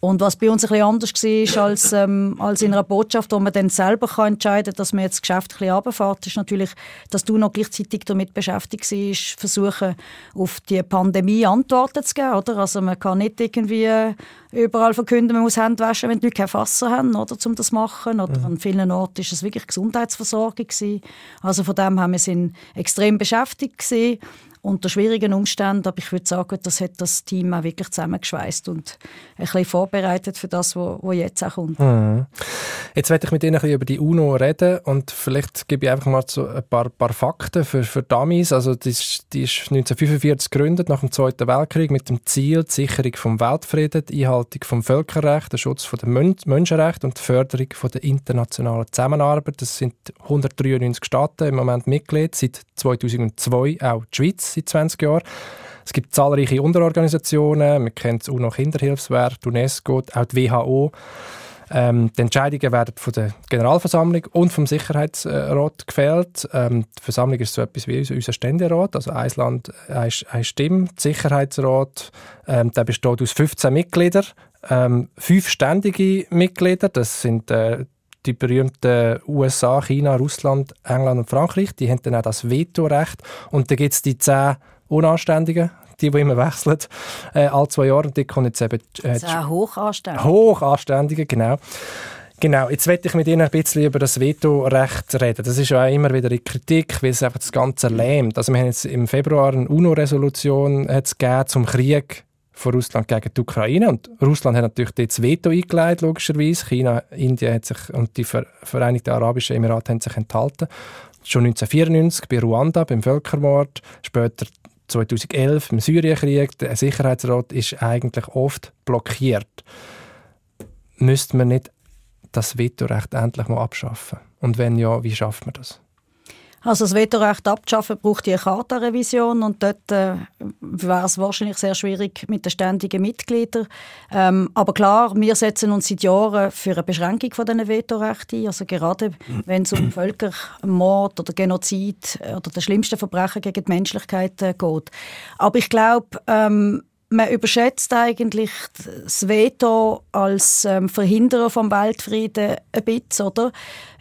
Und was bei uns ein bisschen anders war als, ähm, als in einer Botschaft, wo man dann selber kann entscheiden kann, dass man jetzt das Geschäft ein bisschen runterfährt, ist natürlich, dass du noch gleichzeitig damit beschäftigt bist, versuchen, auf die Pandemie Antworten zu geben. Oder? Also man kann nicht irgendwie überall verkünden, man muss Hände waschen, wenn die Leute kein Wasser haben, oder, um das zu machen. Oder mhm. An vielen Orten war es wirklich Gesundheitsversorgung. Gewesen. Also von dem haben wir sind extrem beschäftigt gewesen unter schwierigen Umständen. Aber ich würde sagen, das hat das Team auch wirklich zusammengeschweißt und ein bisschen vorbereitet für das, was jetzt auch kommt. Mhm. Jetzt werde ich mit Ihnen ein bisschen über die UNO reden und vielleicht gebe ich einfach mal so ein paar, paar Fakten für, für Damis. Also die ist, die ist 1945 gegründet, nach dem Zweiten Weltkrieg, mit dem Ziel die Sicherung vom Weltfrieden, die Einhaltung vom Völkerrecht, der Schutz der Men Menschenrechte und die Förderung von der internationalen Zusammenarbeit. Das sind 193 Staaten im Moment Mitglied, seit 2002 auch die Schweiz seit 20 Jahren. Es gibt zahlreiche Unterorganisationen, man kennt das UNO-Kinderhilfswerk, UNESCO, auch die WHO. Ähm, die Entscheidungen werden von der Generalversammlung und vom Sicherheitsrat gefällt. Ähm, die Versammlung ist so etwas wie unser Ständerat, also ein Land, eine Stimme. Der Sicherheitsrat ähm, der besteht aus 15 Mitgliedern, ähm, fünf ständige Mitglieder, das sind äh, die berühmten USA, China, Russland, England und Frankreich, die haben dann auch das Vetorecht. Und dann gibt es die zehn Unanständigen, die, die immer wechseln, äh, alle zwei Jahre. Und die kommen jetzt eben... Äh, Sehr hochanständige. Hochanständige, genau. Genau, jetzt werde ich mit Ihnen ein bisschen über das Vetorecht reden. Das ist ja auch immer wieder in Kritik, weil es einfach das Ganze lähmt. Also wir haben jetzt im Februar eine UNO-Resolution zum Krieg von Russland gegen die Ukraine. Und Russland hat natürlich das Veto eingelegt, logischerweise. China, Indien hat sich, und die Vereinigten Arabischen Emirate haben sich enthalten. Schon 1994 bei Ruanda, beim Völkermord, später 2011 im Syrienkrieg. Der Sicherheitsrat ist eigentlich oft blockiert. Müsste man nicht das Vetorecht endlich mal abschaffen? Und wenn ja, wie schafft man das? Also das Vetorecht abzuschaffen braucht die eine Charta-Revision und dort äh, wäre es wahrscheinlich sehr schwierig mit den ständigen Mitgliedern. Ähm, aber klar, wir setzen uns seit Jahren für eine Beschränkung von diesen Vetorechten ein. Also gerade wenn es um Völkermord oder Genozid oder das schlimmste Verbrechen gegen die Menschlichkeit äh, geht. Aber ich glaube, ähm, man überschätzt eigentlich das Veto als ähm, Verhinderer vom Weltfrieden ein bisschen, oder?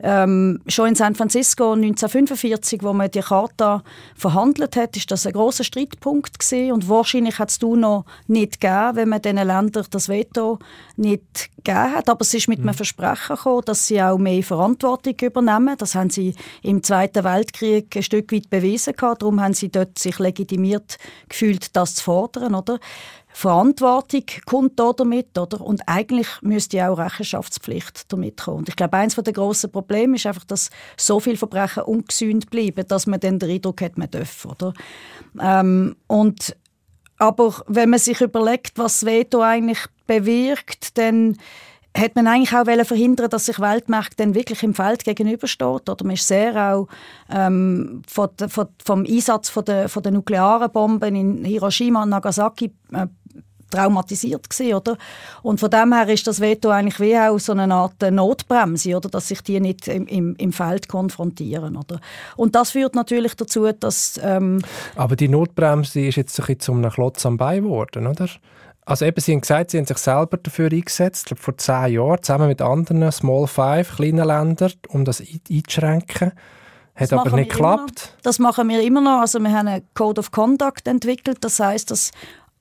Ähm, schon in San Francisco 1945, wo man die Charta verhandelt hat, ist das ein großer Streitpunkt gewesen. und wahrscheinlich hat es noch nicht gegeben, wenn man diesen Ländern das Veto nicht gegeben hat. Aber es ist mit mhm. einem Versprechen gekommen, dass sie auch mehr Verantwortung übernehmen. Das haben sie im Zweiten Weltkrieg ein Stück weit bewiesen gehabt. Darum haben sie dort sich legitimiert gefühlt, das zu fordern, oder? Verantwortung kommt da damit, oder? Und eigentlich müsste auch Rechenschaftspflicht damit kommen. Und ich glaube, eines der grossen Probleme ist einfach, dass so viele Verbrechen ungesühnt bleiben, dass man dann den Eindruck hat, man darf, oder? Ähm, und aber wenn man sich überlegt, was Veto eigentlich bewirkt, dann hat man eigentlich auch verhindern dass sich Weltmärkte dann wirklich im Feld gegenübersteht. Oder man ist sehr auch ähm, von, von, vom Einsatz von der, von der nuklearen Bomben in Hiroshima und Nagasaki äh, traumatisiert gewesen, oder? Und von dem her ist das Veto eigentlich wie auch so eine Art Notbremse, oder? Dass sich die nicht im, im, im Feld konfrontieren, oder? Und das führt natürlich dazu, dass... Ähm Aber die Notbremse ist jetzt ein bisschen zu einem Klotz am Bein geworden, oder? Also eben, Sie haben gesagt, Sie haben sich selber dafür eingesetzt, glaube vor zehn Jahren, zusammen mit anderen Small Five, kleinen Ländern, um das einzuschränken. Hat das aber nicht geklappt. Das machen wir immer noch. Also wir haben einen Code of Conduct entwickelt. Das heißt, dass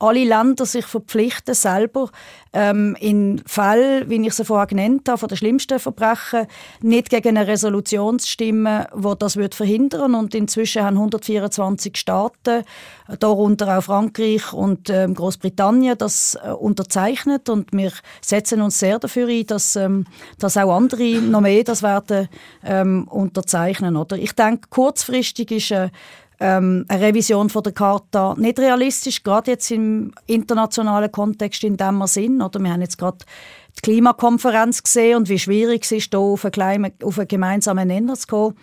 alle Länder sich verpflichten, selber ähm, in Fällen, wie ich sie vorher genannt habe, von den schlimmsten Verbrechen, nicht gegen eine Resolution zu stimmen, die das wird verhindern Und inzwischen haben 124 Staaten, darunter auch Frankreich und ähm, Großbritannien, das äh, unterzeichnet. Und wir setzen uns sehr dafür ein, dass, ähm, dass auch andere noch mehr das werden ähm, unterzeichnen. Oder? Ich denke, kurzfristig ist äh, ähm, eine Revision von der Charta nicht realistisch, gerade jetzt im internationalen Kontext, in dem wir sind. Oder wir haben jetzt gerade die Klimakonferenz gesehen und wie schwierig es ist, hier auf einen, gemeinsamen Nenner zu kommen.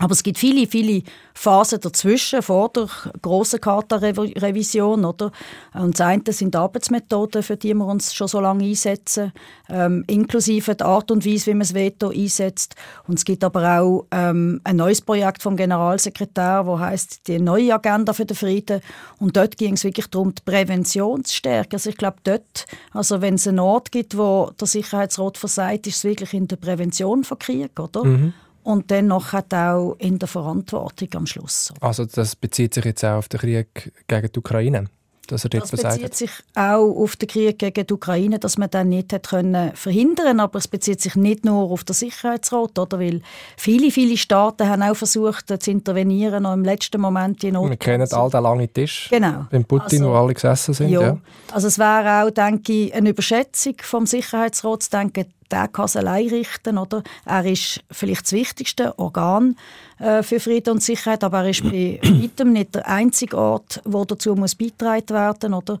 Aber es gibt viele, viele Phasen dazwischen, vor der grossen Charta-Revision. Oder? Und das eine sind die Arbeitsmethoden, für die wir uns schon so lange einsetzen, ähm, inklusive der Art und Weise, wie man das Veto einsetzt. Und es gibt aber auch ähm, ein neues Projekt vom Generalsekretär, das heißt die neue Agenda für den Frieden. Und dort ging es wirklich darum, die Prävention zu stärken. Also ich glaube, dort, also wenn es einen Ort gibt, wo der Sicherheitsrat versagt, ist es wirklich in der Prävention von Krieg, oder? Mhm und dann noch auch in der Verantwortung am Schluss. Also das bezieht sich jetzt auch auf den Krieg gegen die Ukraine? Dass er das bezieht sich auch auf den Krieg gegen die Ukraine, dass man den nicht hat können verhindern aber es bezieht sich nicht nur auf den Sicherheitsrat, oder? weil viele, viele Staaten haben auch versucht zu intervenieren, noch im letzten Moment in Wir kennen all den langen Tisch, genau. beim Putin, also, wo alle gesessen sind. Ja. ja. Also es wäre auch, denke ich, eine Überschätzung vom Sicherheitsrat zu denken, der kann es allein richten. Oder? Er ist vielleicht das wichtigste Organ äh, für Frieden und Sicherheit, aber er ist bei weitem nicht der einzige Ort, wo dazu muss beitragen werden oder?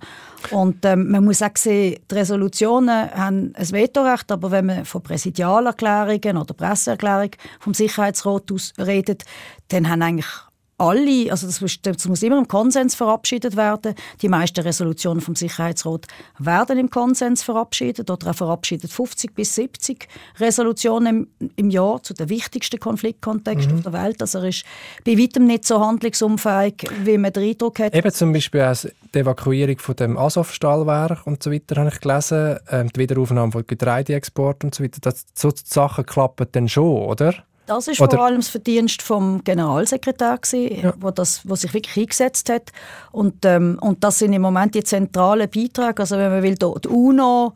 Und ähm, man muss auch sehen, die Resolutionen haben ein Vetorecht, aber wenn man von Präsidialerklärungen oder Presseerklärungen vom Sicherheitsrat aus redet, dann haben eigentlich alle, also das muss, das muss, immer im Konsens verabschiedet werden. Die meisten Resolutionen vom Sicherheitsrat werden im Konsens verabschiedet oder er verabschiedet 50 bis 70 Resolutionen im, im Jahr zu den wichtigsten Konfliktkontexten mhm. auf der Welt. Also er ist bei weitem nicht so handlungsunfähig, wie man den Eindruck hat. Eben zum Beispiel auch die Evakuierung von dem Azov-Stahlwerk und so weiter habe ich gelesen, ähm, die Wiederaufnahme von Getreideexport und so weiter. Das, so Sachen klappen dann schon, oder? Das ist Oder vor allem das Verdienst vom Generalsekretär gewesen, ja. wo das, wo sich wirklich eingesetzt hat. Und, ähm, und das sind im Moment die zentralen Beiträge. Also wenn man will, die UNO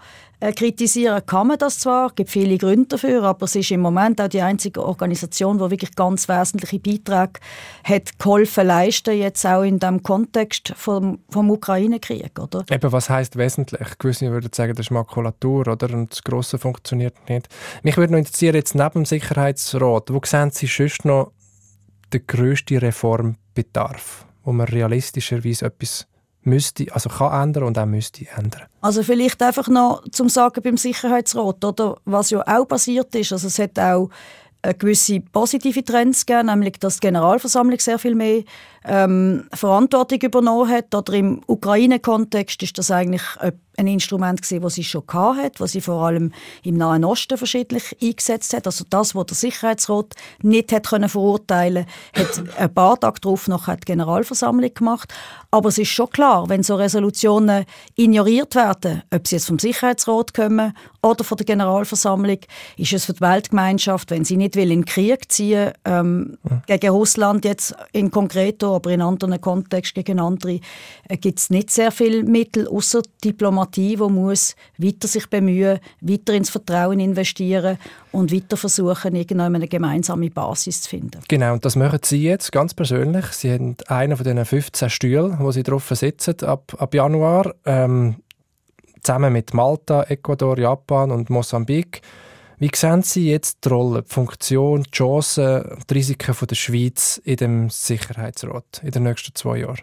kritisieren kann man das zwar, es gibt viele Gründe dafür, aber es ist im Moment auch die einzige Organisation, die wirklich ganz wesentliche Beiträge hat geholfen leisten, jetzt auch in dem Kontext vom, vom Ukraine-Krieg, oder? Eben, was heißt wesentlich? Gewisse würden sagen, das ist Makulatur, oder? Und das Grosse funktioniert nicht. Mich würde noch interessieren, jetzt neben dem Sicherheitsrat, wo sehen Sie sonst noch den grössten Reformbedarf, wo man realistischerweise etwas müsste, also kann ändern und auch müsste ändern. Also vielleicht einfach noch zum Sagen beim Sicherheitsrat, oder was ja auch passiert ist, also es hat auch gewisse positive Trends gegeben, nämlich dass die Generalversammlung sehr viel mehr ähm, Verantwortung übernommen hat. Oder im Ukraine-Kontext ist das eigentlich ein Instrument gewesen, das sie schon hat, was sie vor allem im Nahen Osten verschiedentlich eingesetzt hat. Also das, was der Sicherheitsrat nicht hat können verurteilen, hat ein paar Tage darauf noch die Generalversammlung gemacht. Aber es ist schon klar, wenn so Resolutionen ignoriert werden, ob sie jetzt vom Sicherheitsrat kommen oder von der Generalversammlung, ist es für die Weltgemeinschaft, wenn sie nicht will in den Krieg ziehen ähm, ja. gegen Russland jetzt in konkreto aber in anderen Kontexten gegen andere äh, gibt es nicht sehr viele Mittel, außer Diplomatie, wo muss weiter sich bemühen, weiter ins Vertrauen investieren und weiter versuchen, eine gemeinsame Basis zu finden. Genau, und das machen Sie jetzt ganz persönlich. Sie haben einen von diesen 15 Stühlen, wo Sie drauf sitzen ab, ab Januar, ähm, zusammen mit Malta, Ecuador, Japan und Mosambik. Wie sehen Sie jetzt die Rolle, die Funktion, die Chancen, die Risiken der Schweiz in dem Sicherheitsrat in den nächsten zwei Jahren?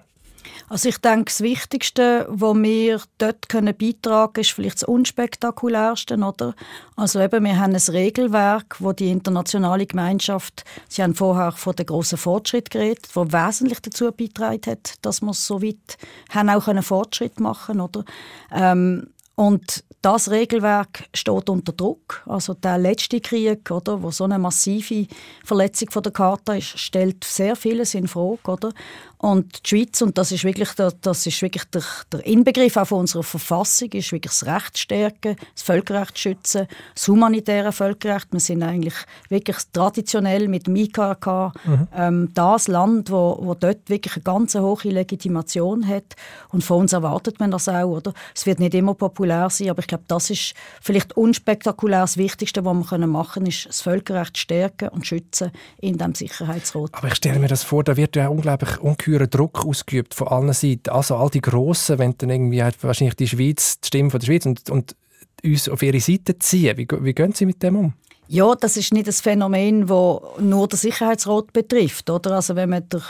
Also ich denke, das Wichtigste, was wir dort können beitragen können, ist vielleicht das Unspektakulärste. Oder? Also eben, wir haben ein Regelwerk, wo die internationale Gemeinschaft, Sie haben vorher von den grossen Fortschritt geredet, wo wesentlich dazu beitragen hat, dass wir so weit haben auch einen Fortschritt machen oder? Ähm, und das Regelwerk steht unter Druck. Also der letzte Krieg, oder, wo so eine massive Verletzung von der Charta ist, stellt sehr vieles in Frage, oder? Und die Schweiz, und das ist wirklich der, das ist wirklich der, der Inbegriff auch von unserer Verfassung, ist wirklich das Recht stärken, das Völkerrecht schützen, das humanitäre Völkerrecht. Wir sind eigentlich wirklich traditionell mit dem IKK mhm. ähm, das Land, wo, wo dort wirklich eine ganz hohe Legitimation hat. Und von uns erwartet man das auch, oder? Es wird nicht immer populär sein, aber ich glaube, das ist vielleicht unspektakulär das Wichtigste, was wir machen können, ist das Völkerrecht stärken und schützen in dem Sicherheitsrat. Aber ich stelle mir das vor, da wird ja unglaublich ungeheuer ungeheuren Druck ausgeübt von allen Seiten. Also all die Grossen, wenn dann irgendwie halt wahrscheinlich die Schweiz, die Stimme von der Schweiz und, und uns auf ihre Seite ziehen. Wie, wie gehen Sie mit dem um? Ja, das ist nicht ein Phänomen, das nur den Sicherheitsrat betrifft. Oder? Also wenn man den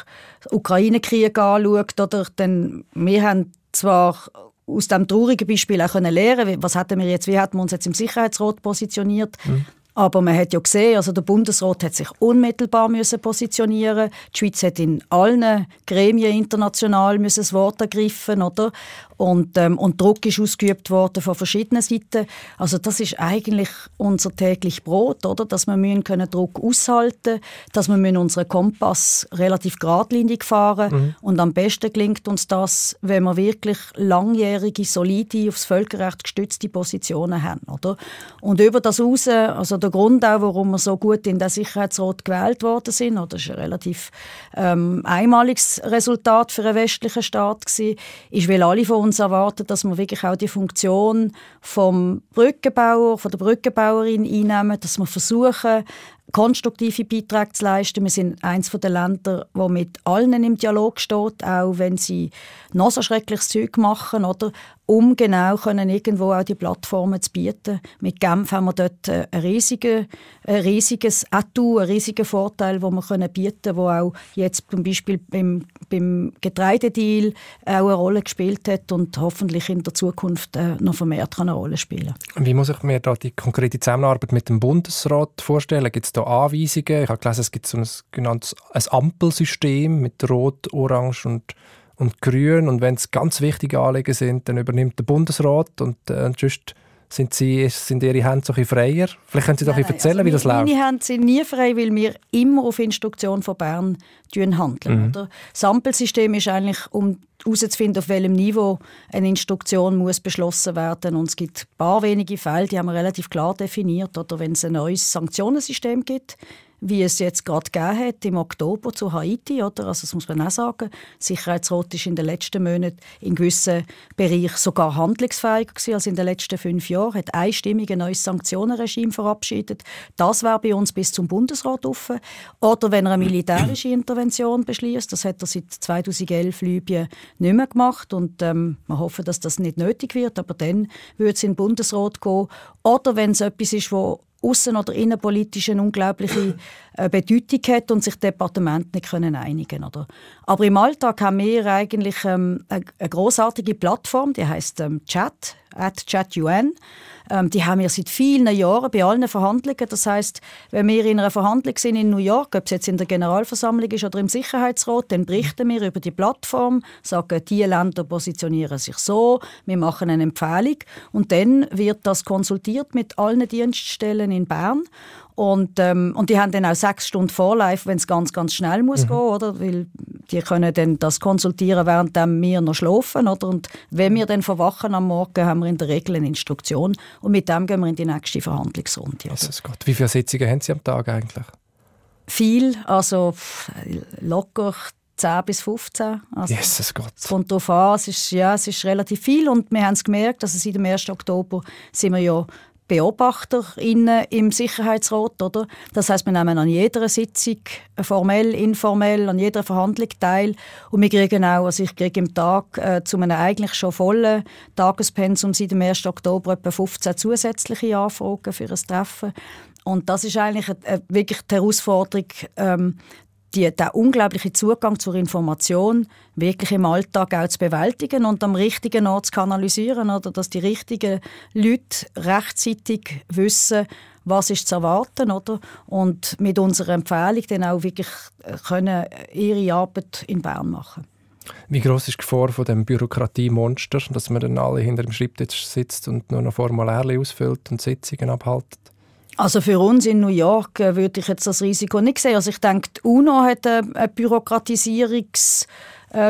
Ukraine-Krieg anschaut, oder, dann wir haben zwar aus dem traurigen Beispiel auch lernen was hatten wir jetzt, wie hatten wir uns jetzt im Sicherheitsrat positioniert. Mhm. Aber man hat ja gesehen, also der Bundesrat hat sich unmittelbar müssen positionieren. Die Schweiz hat in allen Gremien international müssen das Wort ergriffen, oder? Und, ähm, und Druck ist ausgeübt worden von verschiedenen Seiten. Also das ist eigentlich unser täglich Brot, oder? Dass wir müssen können Druck aushalten, dass wir müssen unseren Kompass relativ geradlinig fahren mhm. und am besten gelingt uns das, wenn wir wirklich langjährige, solide, aufs Völkerrecht gestützte Positionen haben, oder? Und über das raus, also der Grund auch, warum wir so gut in den Sicherheitsrat gewählt worden sind, oder das ist ein relativ ähm, einmaliges Resultat für einen westlichen Staat gewesen, ist, weil alle von uns uns erwarten, dass wir wirklich auch die Funktion vom Brückenbauer, von der Brückenbauerin einnehmen, dass wir versuchen, konstruktive Beiträge zu leisten. Wir sind eines der Länder, wo mit allen im Dialog steht, auch wenn sie noch so schreckliches Zeug machen, oder? um genau können irgendwo auch die Plattformen zu bieten. Mit Genf haben wir dort ein, riesige, ein riesiges Atout, einen riesigen Vorteil, den wir können bieten der auch jetzt zum Beispiel beim, beim Getreidedeal auch eine Rolle gespielt hat und hoffentlich in der Zukunft äh, noch vermehrt eine Rolle spielen Wie muss ich mir da die konkrete Zusammenarbeit mit dem Bundesrat vorstellen? Gibt es da Anweisungen? Ich habe gelesen, es gibt so ein genanntes ein Ampelsystem mit Rot, Orange und und Grün. Und wenn es ganz wichtige Anliegen sind, dann übernimmt der Bundesrat und äh, sonst sind, sie, sind Ihre Hände so ein freier? Vielleicht können Sie doch erzählen, also wie das läuft. Meine Hände sind nie frei, weil wir immer auf Instruktion von Bern handeln. Mhm. Oder? Das Ampelsystem ist eigentlich, um herauszufinden, auf welchem Niveau eine Instruktion muss beschlossen werden Und es gibt ein paar wenige Fälle, die haben wir relativ klar definiert. Oder wenn es ein neues Sanktionensystem gibt, wie es jetzt gerade gegeben hat im Oktober zu Haiti. Oder? Also das muss man auch sagen. Sicherheitsrat ist in den letzten Monaten in gewissen Bereichen sogar handlungsfähiger gewesen als in den letzten fünf Jahren. Hat einstimmig ein neues Sanktionenregime verabschiedet. Das wäre bei uns bis zum Bundesrat offen. Oder wenn er eine militärische Intervention beschließt, das hat er seit 2011 Libyen nicht mehr gemacht und ähm, wir hoffen, dass das nicht nötig wird, aber dann würde es in den Bundesrat gehen. Oder wenn es etwas ist, wo außen- oder innenpolitisch eine unglaubliche äh, Bedeutung hat und sich Departemente nicht können einigen oder? Aber im Alltag haben wir eigentlich ähm, eine, eine großartige Plattform, die heißt ähm, Chat, at ChatUN. Ähm, die haben wir seit vielen Jahren bei allen Verhandlungen. Das heißt, wenn wir in einer Verhandlung sind in New York, ob es jetzt in der Generalversammlung ist oder im Sicherheitsrat, dann berichten wir über die Plattform, sagen, die Länder positionieren sich so, wir machen eine Empfehlung und dann wird das konsultiert mit allen Dienststellen in Bern und, ähm, und die haben dann auch sechs Stunden Vorlauf, wenn es ganz, ganz schnell muss mhm. gehen, oder? Weil die können dann das konsultieren, während wir noch schlafen, oder? Und wenn wir dann verwachen am Morgen, haben wir in der Regel eine Instruktion und mit dem gehen wir in die nächste Verhandlungsrunde. Jesus Gott. Wie viele Sitzungen haben Sie am Tag eigentlich? Viel, also locker 10 bis 15. Also, Jesus Gott. Es kommt darauf an, es ist, ja, es ist relativ viel und wir haben es gemerkt, also seit dem 1. Oktober sind wir ja BeobachterInnen im Sicherheitsrat, oder? Das heißt, wir nehmen an jeder Sitzung, formell, informell, an jeder Verhandlung teil. Und wir kriegen auch, also ich kriege im Tag äh, zu einem eigentlich schon vollen Tagespensum seit dem 1. Oktober etwa 15 zusätzliche Anfragen für ein Treffen. Und das ist eigentlich äh, wirklich die Herausforderung, ähm, die, der unglaubliche Zugang zur Information wirklich im Alltag auch zu bewältigen und am richtigen Ort zu kanalisieren, oder dass die richtigen Leute rechtzeitig wissen, was ist zu erwarten, oder? Und mit unserer Empfehlung dann auch wirklich äh, können ihre Arbeit in Bern machen. Wie groß ist die Gefahr von dem Bürokratiemonster, dass man dann alle hinter dem Schreibtisch sitzt und nur noch Formulare ausfüllt und Sitzungen abhaltet? Also für uns in New York äh, würde ich jetzt das Risiko nicht sehen. Also ich denke, die UNO hat einen Bürokratisierungs-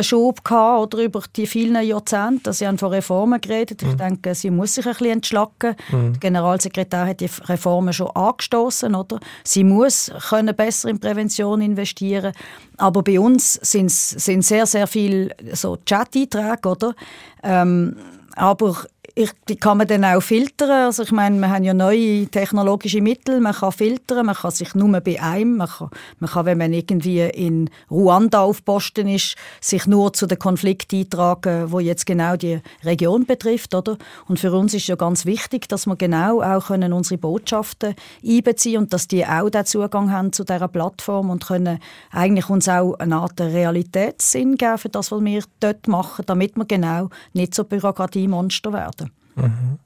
Schub gehabt, oder über die vielen Jahrzehnte. Sie haben von Reformen geredet. Ich mhm. denke, sie muss sich ein bisschen entschlacken. Mhm. Der Generalsekretär hat die Reformen schon angestoßen, oder? Sie muss können besser in Prävention investieren. Aber bei uns sind sehr, sehr viele so Chat-Einträge, oder? Ähm, aber ich, die kann man dann auch filtern. Also ich meine, wir haben ja neue technologische Mittel, man kann filtern, man kann sich nur bei einem, man kann, man kann wenn man irgendwie in Ruanda auf Posten ist, sich nur zu den Konflikten eintragen, wo jetzt genau die Region betrifft, oder? Und für uns ist ja ganz wichtig, dass wir genau auch können unsere Botschaften einbeziehen und dass die auch den Zugang haben zu dieser Plattform und können eigentlich uns auch eine Art Realitätssinn geben für das, was wir dort machen, damit wir genau nicht so Bürokratiemonster werden. Mhm.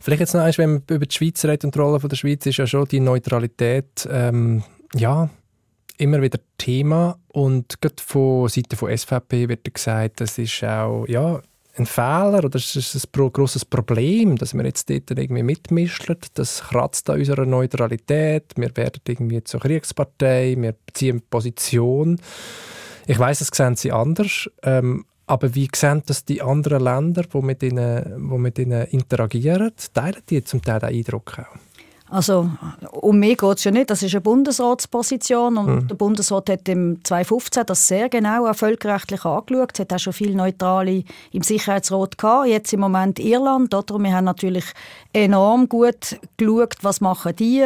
Vielleicht jetzt noch einmal, wenn man über die Schweiz redet und die Rolle der Schweiz, ist ja schon die Neutralität ähm, ja, immer wieder Thema und gerade von Seite von SVP wird gesagt, das ist auch ja, ein Fehler oder es ist ein grosses Problem, dass wir jetzt dort irgendwie mitmischen. Das kratzt an unserer Neutralität. Wir werden irgendwie zur Kriegspartei, wir beziehen Position. Ich weiß, das sehen sie anders. Ähm, aber wie sehen das die anderen Länder, die mit ihnen, die mit ihnen interagieren? Teilen die zum Teil den Eindruck auch? Also um mich geht es ja nicht, das ist eine Bundesratsposition und mhm. der Bundesrat hat im 2015 das sehr genau auch völkerrechtlich angeschaut. Es hat auch schon viele Neutrale im Sicherheitsrat gehabt, jetzt im Moment Irland. Oder? Wir haben natürlich enorm gut geschaut, was machen die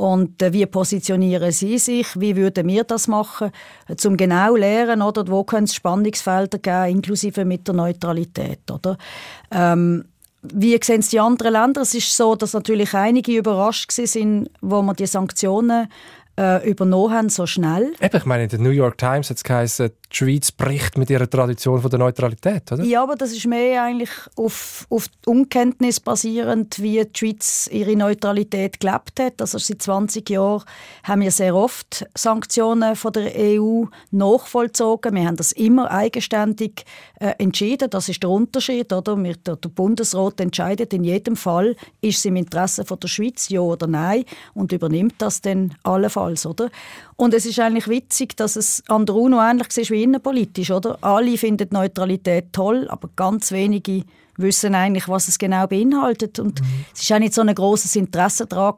und äh, wie positionieren sie sich, wie würden wir das machen, zum genau lernen, oder wo können es Spannungsfelder geben, inklusive mit der Neutralität. Oder? Ähm, wie sehen es die anderen Länder? Es ist so, dass natürlich einige überrascht waren, wo man die Sanktionen äh, übernommen haben, so schnell. Eben, ich meine, in der New York Times hat es geheißen, die Schweiz bricht mit ihrer Tradition von der Neutralität, oder? Ja, aber das ist mehr eigentlich auf, auf Unkenntnis basierend, wie die Schweiz ihre Neutralität gelebt hat. Also seit 20 Jahren haben wir sehr oft Sanktionen von der EU nachvollzogen. Wir haben das immer eigenständig äh, entschieden. Das ist der Unterschied, oder? Wir, der, der, Bundesrat entscheidet in jedem Fall, ist es im Interesse von der Schweiz, ja oder nein, und übernimmt das dann allenfalls, oder? Und es ist eigentlich witzig, dass es an der UNO ähnlich ist wie innenpolitisch, oder? Alle finden Neutralität toll, aber ganz wenige wissen eigentlich, was es genau beinhaltet. Und mhm. es war auch nicht so ein großes Interesse daran,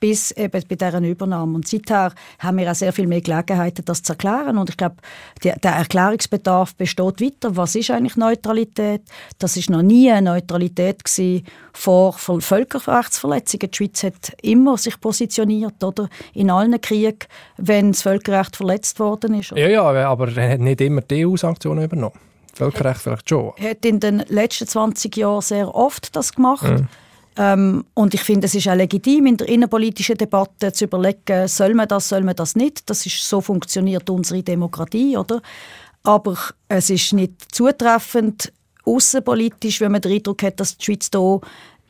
bis eben bei deren Übernahme. Und seither haben wir auch sehr viel mehr Gelegenheiten, das zu erklären. Und ich glaube, der, der Erklärungsbedarf besteht weiter. Was ist eigentlich Neutralität? Das ist noch nie eine Neutralität gewesen vor Völkerrechtsverletzungen. Die Schweiz hat immer sich positioniert, oder? In allen Kriegen, wenn das Völkerrecht verletzt worden ist. Oder? Ja, ja, aber er hat nicht immer die EU-Sanktionen übernommen. Völkerrecht vielleicht schon. Er hat in den letzten 20 Jahren sehr oft das gemacht. Mhm. Ähm, und ich finde, es ist auch legitim, in der innenpolitischen Debatte zu überlegen, soll man das, soll man das nicht. Das ist, so funktioniert unsere Demokratie, oder? Aber es ist nicht zutreffend, außenpolitisch, wenn man den Eindruck hat, dass die Schweiz hier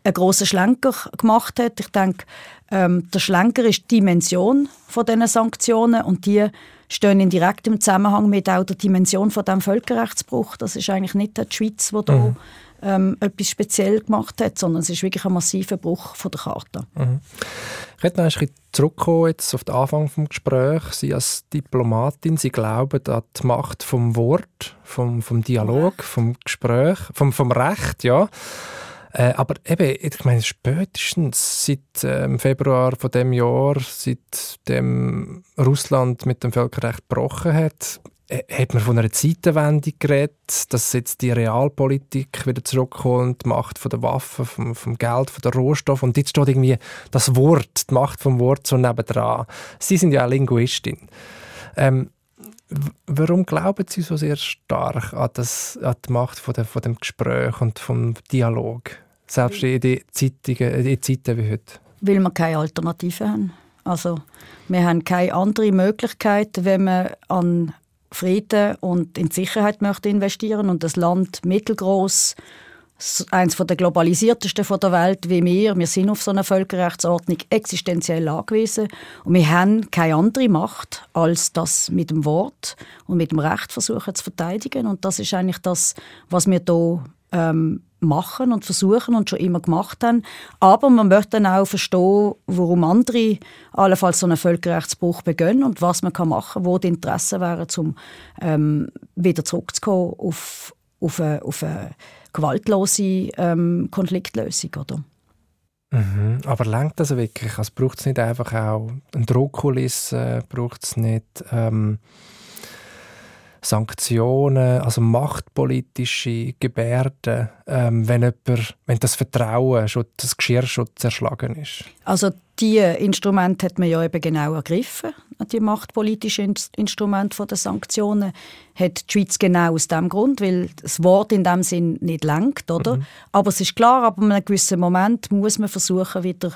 einen grossen Schlenker gemacht hat. Ich denke, ähm, der Schlenker ist die Dimension von diesen Sanktionen und die stehen in direktem Zusammenhang mit auch der Dimension von dem Völkerrechtsbruch. Das ist eigentlich nicht die Schweiz, die mhm ähm, etwas speziell gemacht hat, sondern es ist wirklich ein massiver Bruch von der Karte. Mhm. Ich möchte noch ein bisschen zurückkommen jetzt auf den Anfang des Gesprächs. Sie als Diplomatin, Sie glauben an die Macht vom Wort, vom, vom Dialog, vom Gespräch, vom, vom Recht, ja. Äh, aber eben, ich meine, spätestens seit ähm, Februar von dem Jahr, seit dem Russland mit dem Völkerrecht gebrochen hat, äh, hat man von einer Zeitenwende geredet, dass jetzt die Realpolitik wieder zurückkommt, die Macht von der Waffen, vom, vom Geld, von der Rohstoff und jetzt steht irgendwie das Wort, die Macht vom Wort so nebendran. Sie sind ja auch Linguistin. Ähm, warum glauben Sie so sehr stark an, das, an die Macht von, der, von dem Gespräch und vom Dialog? Selbst in den Zeiten, in Zeiten wie heute. Weil wir keine Alternative haben. Also, wir haben keine andere Möglichkeit, wenn wir an Frieden und in Sicherheit möchte investieren und das Land mittelgroß eines der globalisiertesten der Welt wie wir. Wir sind auf so eine Völkerrechtsordnung existenziell angewiesen und wir haben keine andere Macht, als das mit dem Wort und mit dem Recht versuchen zu verteidigen. Und das ist eigentlich das, was wir hier ähm, machen und versuchen und schon immer gemacht haben. Aber man möchte dann auch verstehen, warum andere allenfalls so einen Völkerrechtsbruch begehen und was man machen kann, wo die Interessen wären, um ähm, wieder zurückzukommen auf, auf, eine, auf eine gewaltlose ähm, Konfliktlösung. Oder? Mhm. Aber lenkt das wirklich? Also braucht es nicht einfach auch eine Druckkulisse? Braucht es nicht... Ähm Sanktionen, also machtpolitische Gebärden, ähm, wenn, jemand, wenn das Vertrauen, schon, das Geschirr schon zerschlagen ist? Also die Instrumente hat man ja eben genau ergriffen, die machtpolitischen Instrumente der Sanktionen hat die Schweiz genau aus dem Grund, weil das Wort in dem Sinn nicht lenkt, oder? Mhm. Aber es ist klar, ab einem gewissen Moment muss man versuchen, wieder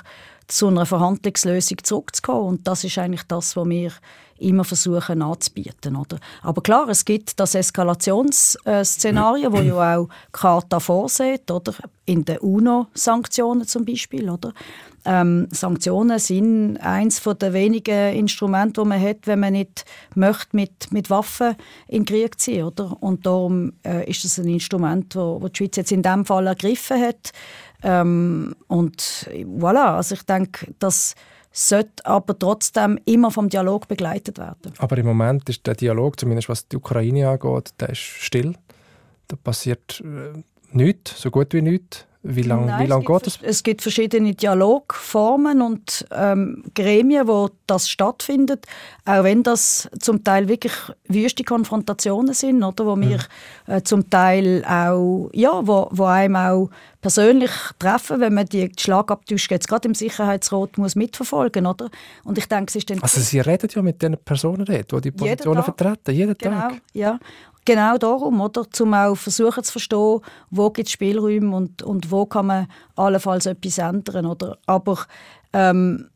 zu einer Verhandlungslösung zurückzukommen und das ist eigentlich das, was wir immer versuchen anzubieten. Oder? Aber klar, es gibt das Eskalationsszenario, wo ja auch Charta vorsieht, oder? in den UNO-Sanktionen zum Beispiel. Oder? Ähm, Sanktionen sind eines der wenigen Instrumente, die man hat, wenn man nicht möchte mit, mit Waffen in Krieg ziehen oder? Und darum äh, ist es ein Instrument, wo die Schweiz jetzt in diesem Fall ergriffen hat. Ähm, und voilà, also ich denke, dass sollte aber trotzdem immer vom Dialog begleitet werden. Aber im Moment ist der Dialog, zumindest was die Ukraine angeht, der ist still. Da passiert äh, nichts, so gut wie nichts. Wie lange Nein, lang geht es? Es gibt verschiedene Dialogformen und ähm, Gremien, wo das stattfindet, auch wenn das zum Teil wirklich wüste Konfrontationen sind, oder, wo mhm. wir äh, zum Teil auch, ja, wo, wo einem auch persönlich treffen, wenn man die Schlagabtäusche jetzt gerade im Sicherheitsrat muss mitverfolgen, oder? Und ich denke, es ist dann also Sie reden ja mit den Personen, die die Positionen vertreten, jeden genau, Tag. Ja, genau darum, oder? Um auch versuchen zu verstehen, wo gibt es Spielräume und, und wo kann man allenfalls etwas ändern, oder? Aber ähm,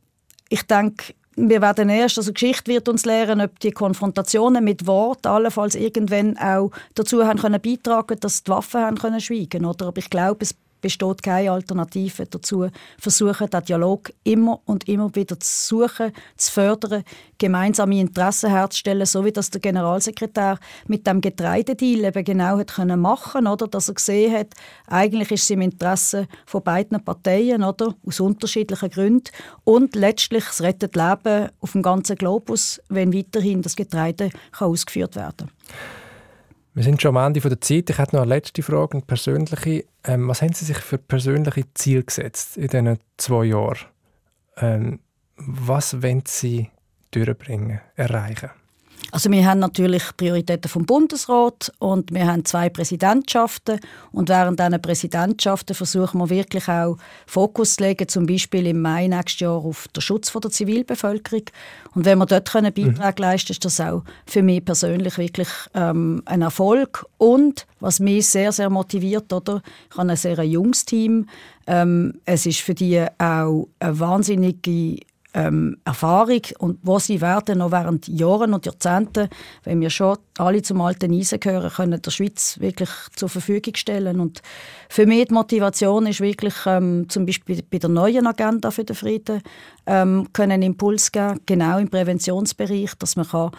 ich denke, wir werden erst, also Geschichte wird uns lehren, ob die Konfrontationen mit Wort allenfalls irgendwann auch dazu haben können beitragen, dass die Waffen haben können schweigen, oder? Aber ich glaube, es besteht keine Alternative dazu, versuchen, den Dialog immer und immer wieder zu suchen, zu fördern, gemeinsame Interessen herzustellen, so wie das der Generalsekretär mit dem Getreidedeal eben genau hat können machen, oder, dass er gesehen hat, eigentlich ist es im Interesse von beiden Parteien, oder, aus unterschiedlichen Gründen. Und letztlich es rettet Leben auf dem ganzen Globus, wenn weiterhin das Getreide kann ausgeführt werden kann. Wir sind schon am Ende der Zeit. Ich hätte noch eine letzte Frage, eine persönliche. Ähm, was haben Sie sich für persönliche Ziele gesetzt in diesen zwei Jahren? Ähm, was wollen Sie durchbringen, erreichen? Also wir haben natürlich Prioritäten vom Bundesrat und wir haben zwei Präsidentschaften und während dieser Präsidentschaften versuchen wir wirklich auch Fokus zu legen, zum Beispiel im Mai nächstes Jahr auf den Schutz der Zivilbevölkerung und wenn wir dort einen Beitrag mhm. leisten ist das auch für mich persönlich wirklich ähm, ein Erfolg und was mich sehr, sehr motiviert, oder? ich habe ein sehr junges Team, ähm, es ist für die auch eine wahnsinnige ähm, Erfahrung und wo sie werden noch während Jahren und Jahrzehnten, wenn wir schon alle zum alten Eisen gehören, können der Schweiz wirklich zur Verfügung stellen. Und für mich die Motivation ist wirklich ähm, zum Beispiel bei der neuen Agenda für den Frieden ähm, können einen Impuls geben, genau im Präventionsbereich, dass man kann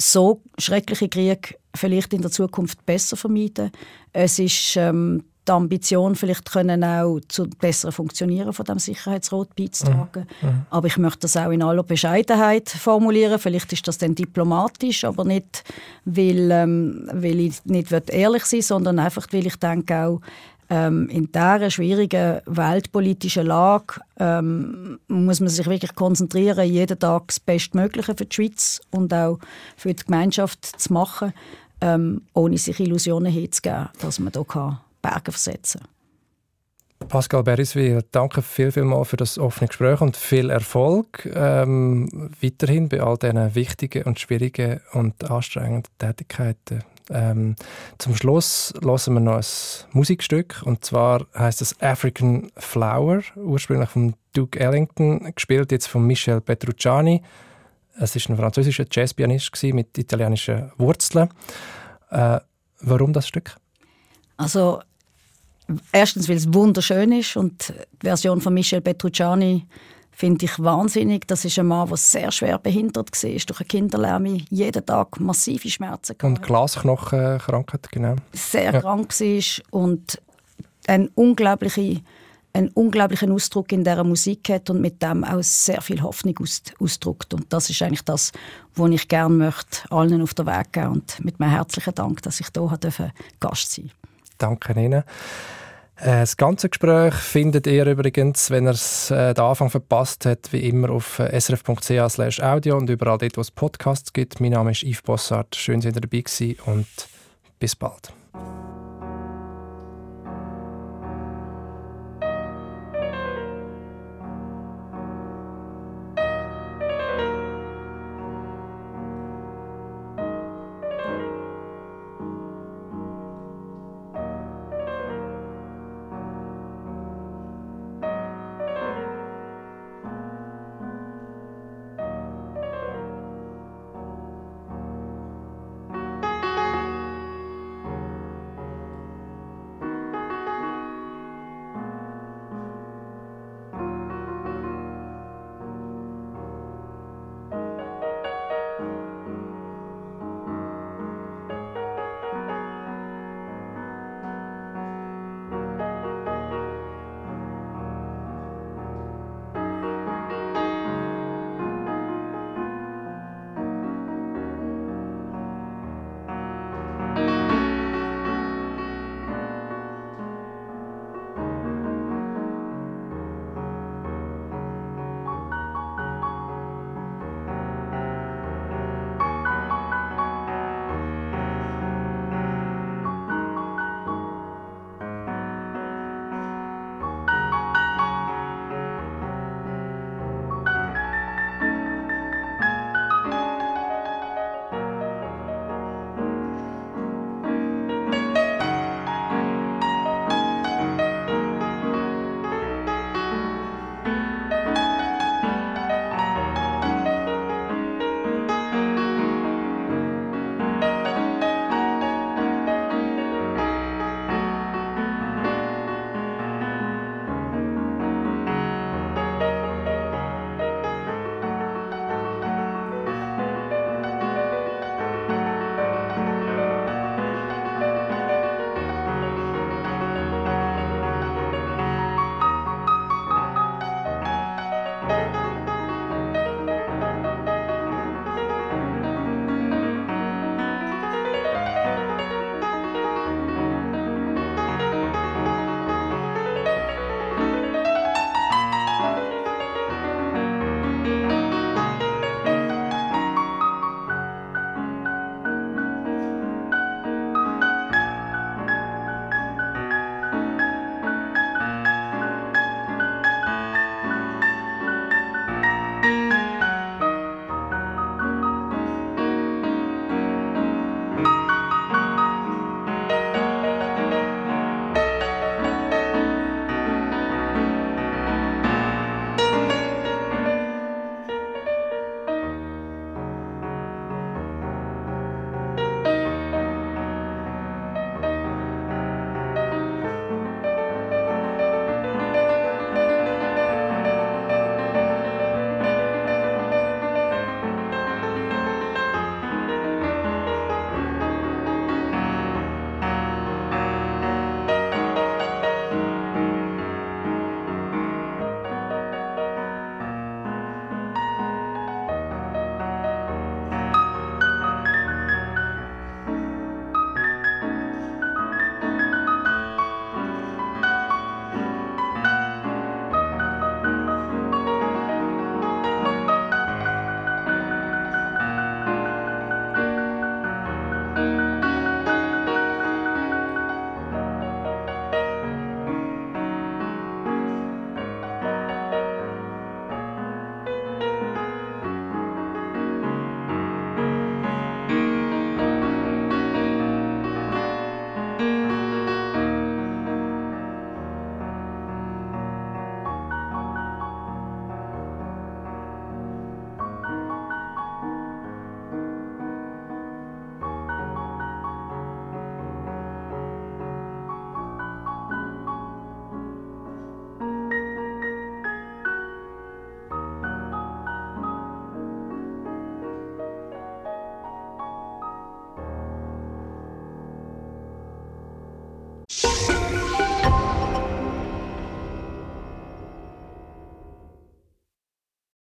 so schreckliche Kriege vielleicht in der Zukunft besser vermeiden. Es ist ähm, die Ambition, vielleicht können auch zu besseren Funktionieren von dem Sicherheitsrat beizutragen. Mhm. mhm. Aber ich möchte das auch in aller Bescheidenheit formulieren. Vielleicht ist das dann diplomatisch, aber nicht, weil, ähm, weil ich nicht ehrlich sein sondern einfach, weil ich denke auch, ähm, in dieser schwierigen weltpolitischen Lage ähm, muss man sich wirklich konzentrieren, jeden Tag das Bestmögliche für die Schweiz und auch für die Gemeinschaft zu machen, ähm, ohne sich Illusionen hinzugeben, dass man hier Berge versetzen. Pascal Beriswil, danke viel, viel mal für das offene Gespräch und viel Erfolg ähm, weiterhin bei all diesen wichtigen und schwierigen und anstrengenden Tätigkeiten. Ähm, zum Schluss hören wir noch ein Musikstück und zwar heißt es African Flower, ursprünglich von Duke Ellington, gespielt jetzt von Michel Petrucciani. Es ist ein französischer Jazzpianist mit italienischen Wurzeln. Äh, warum das Stück? Also erstens, weil es wunderschön ist und die Version von Michel Petrucciani finde ich wahnsinnig. Das ist ein Mann, der sehr schwer behindert war durch eine Kinderlähmung, jeden Tag massive Schmerzen hatte. Und Glasknochenkrankheit, genau. Sehr ja. krank war und einen unglaublichen, einen unglaublichen Ausdruck in dieser Musik hat und mit dem auch sehr viel Hoffnung ausdrückt. Und das ist eigentlich das, was ich gerne möchte, allen auf den Weg geben Und mit meinem herzlichen Dank, dass ich hier Gast sein durfte. Danke Ihnen. Äh, das ganze Gespräch findet ihr übrigens, wenn ihr es äh, den Anfang verpasst habt, wie immer auf äh, srf.ch audio und überall dort, wo es Podcasts gibt. Mein Name ist Yves Bossart. Schön, dass ihr dabei gewesen und bis bald.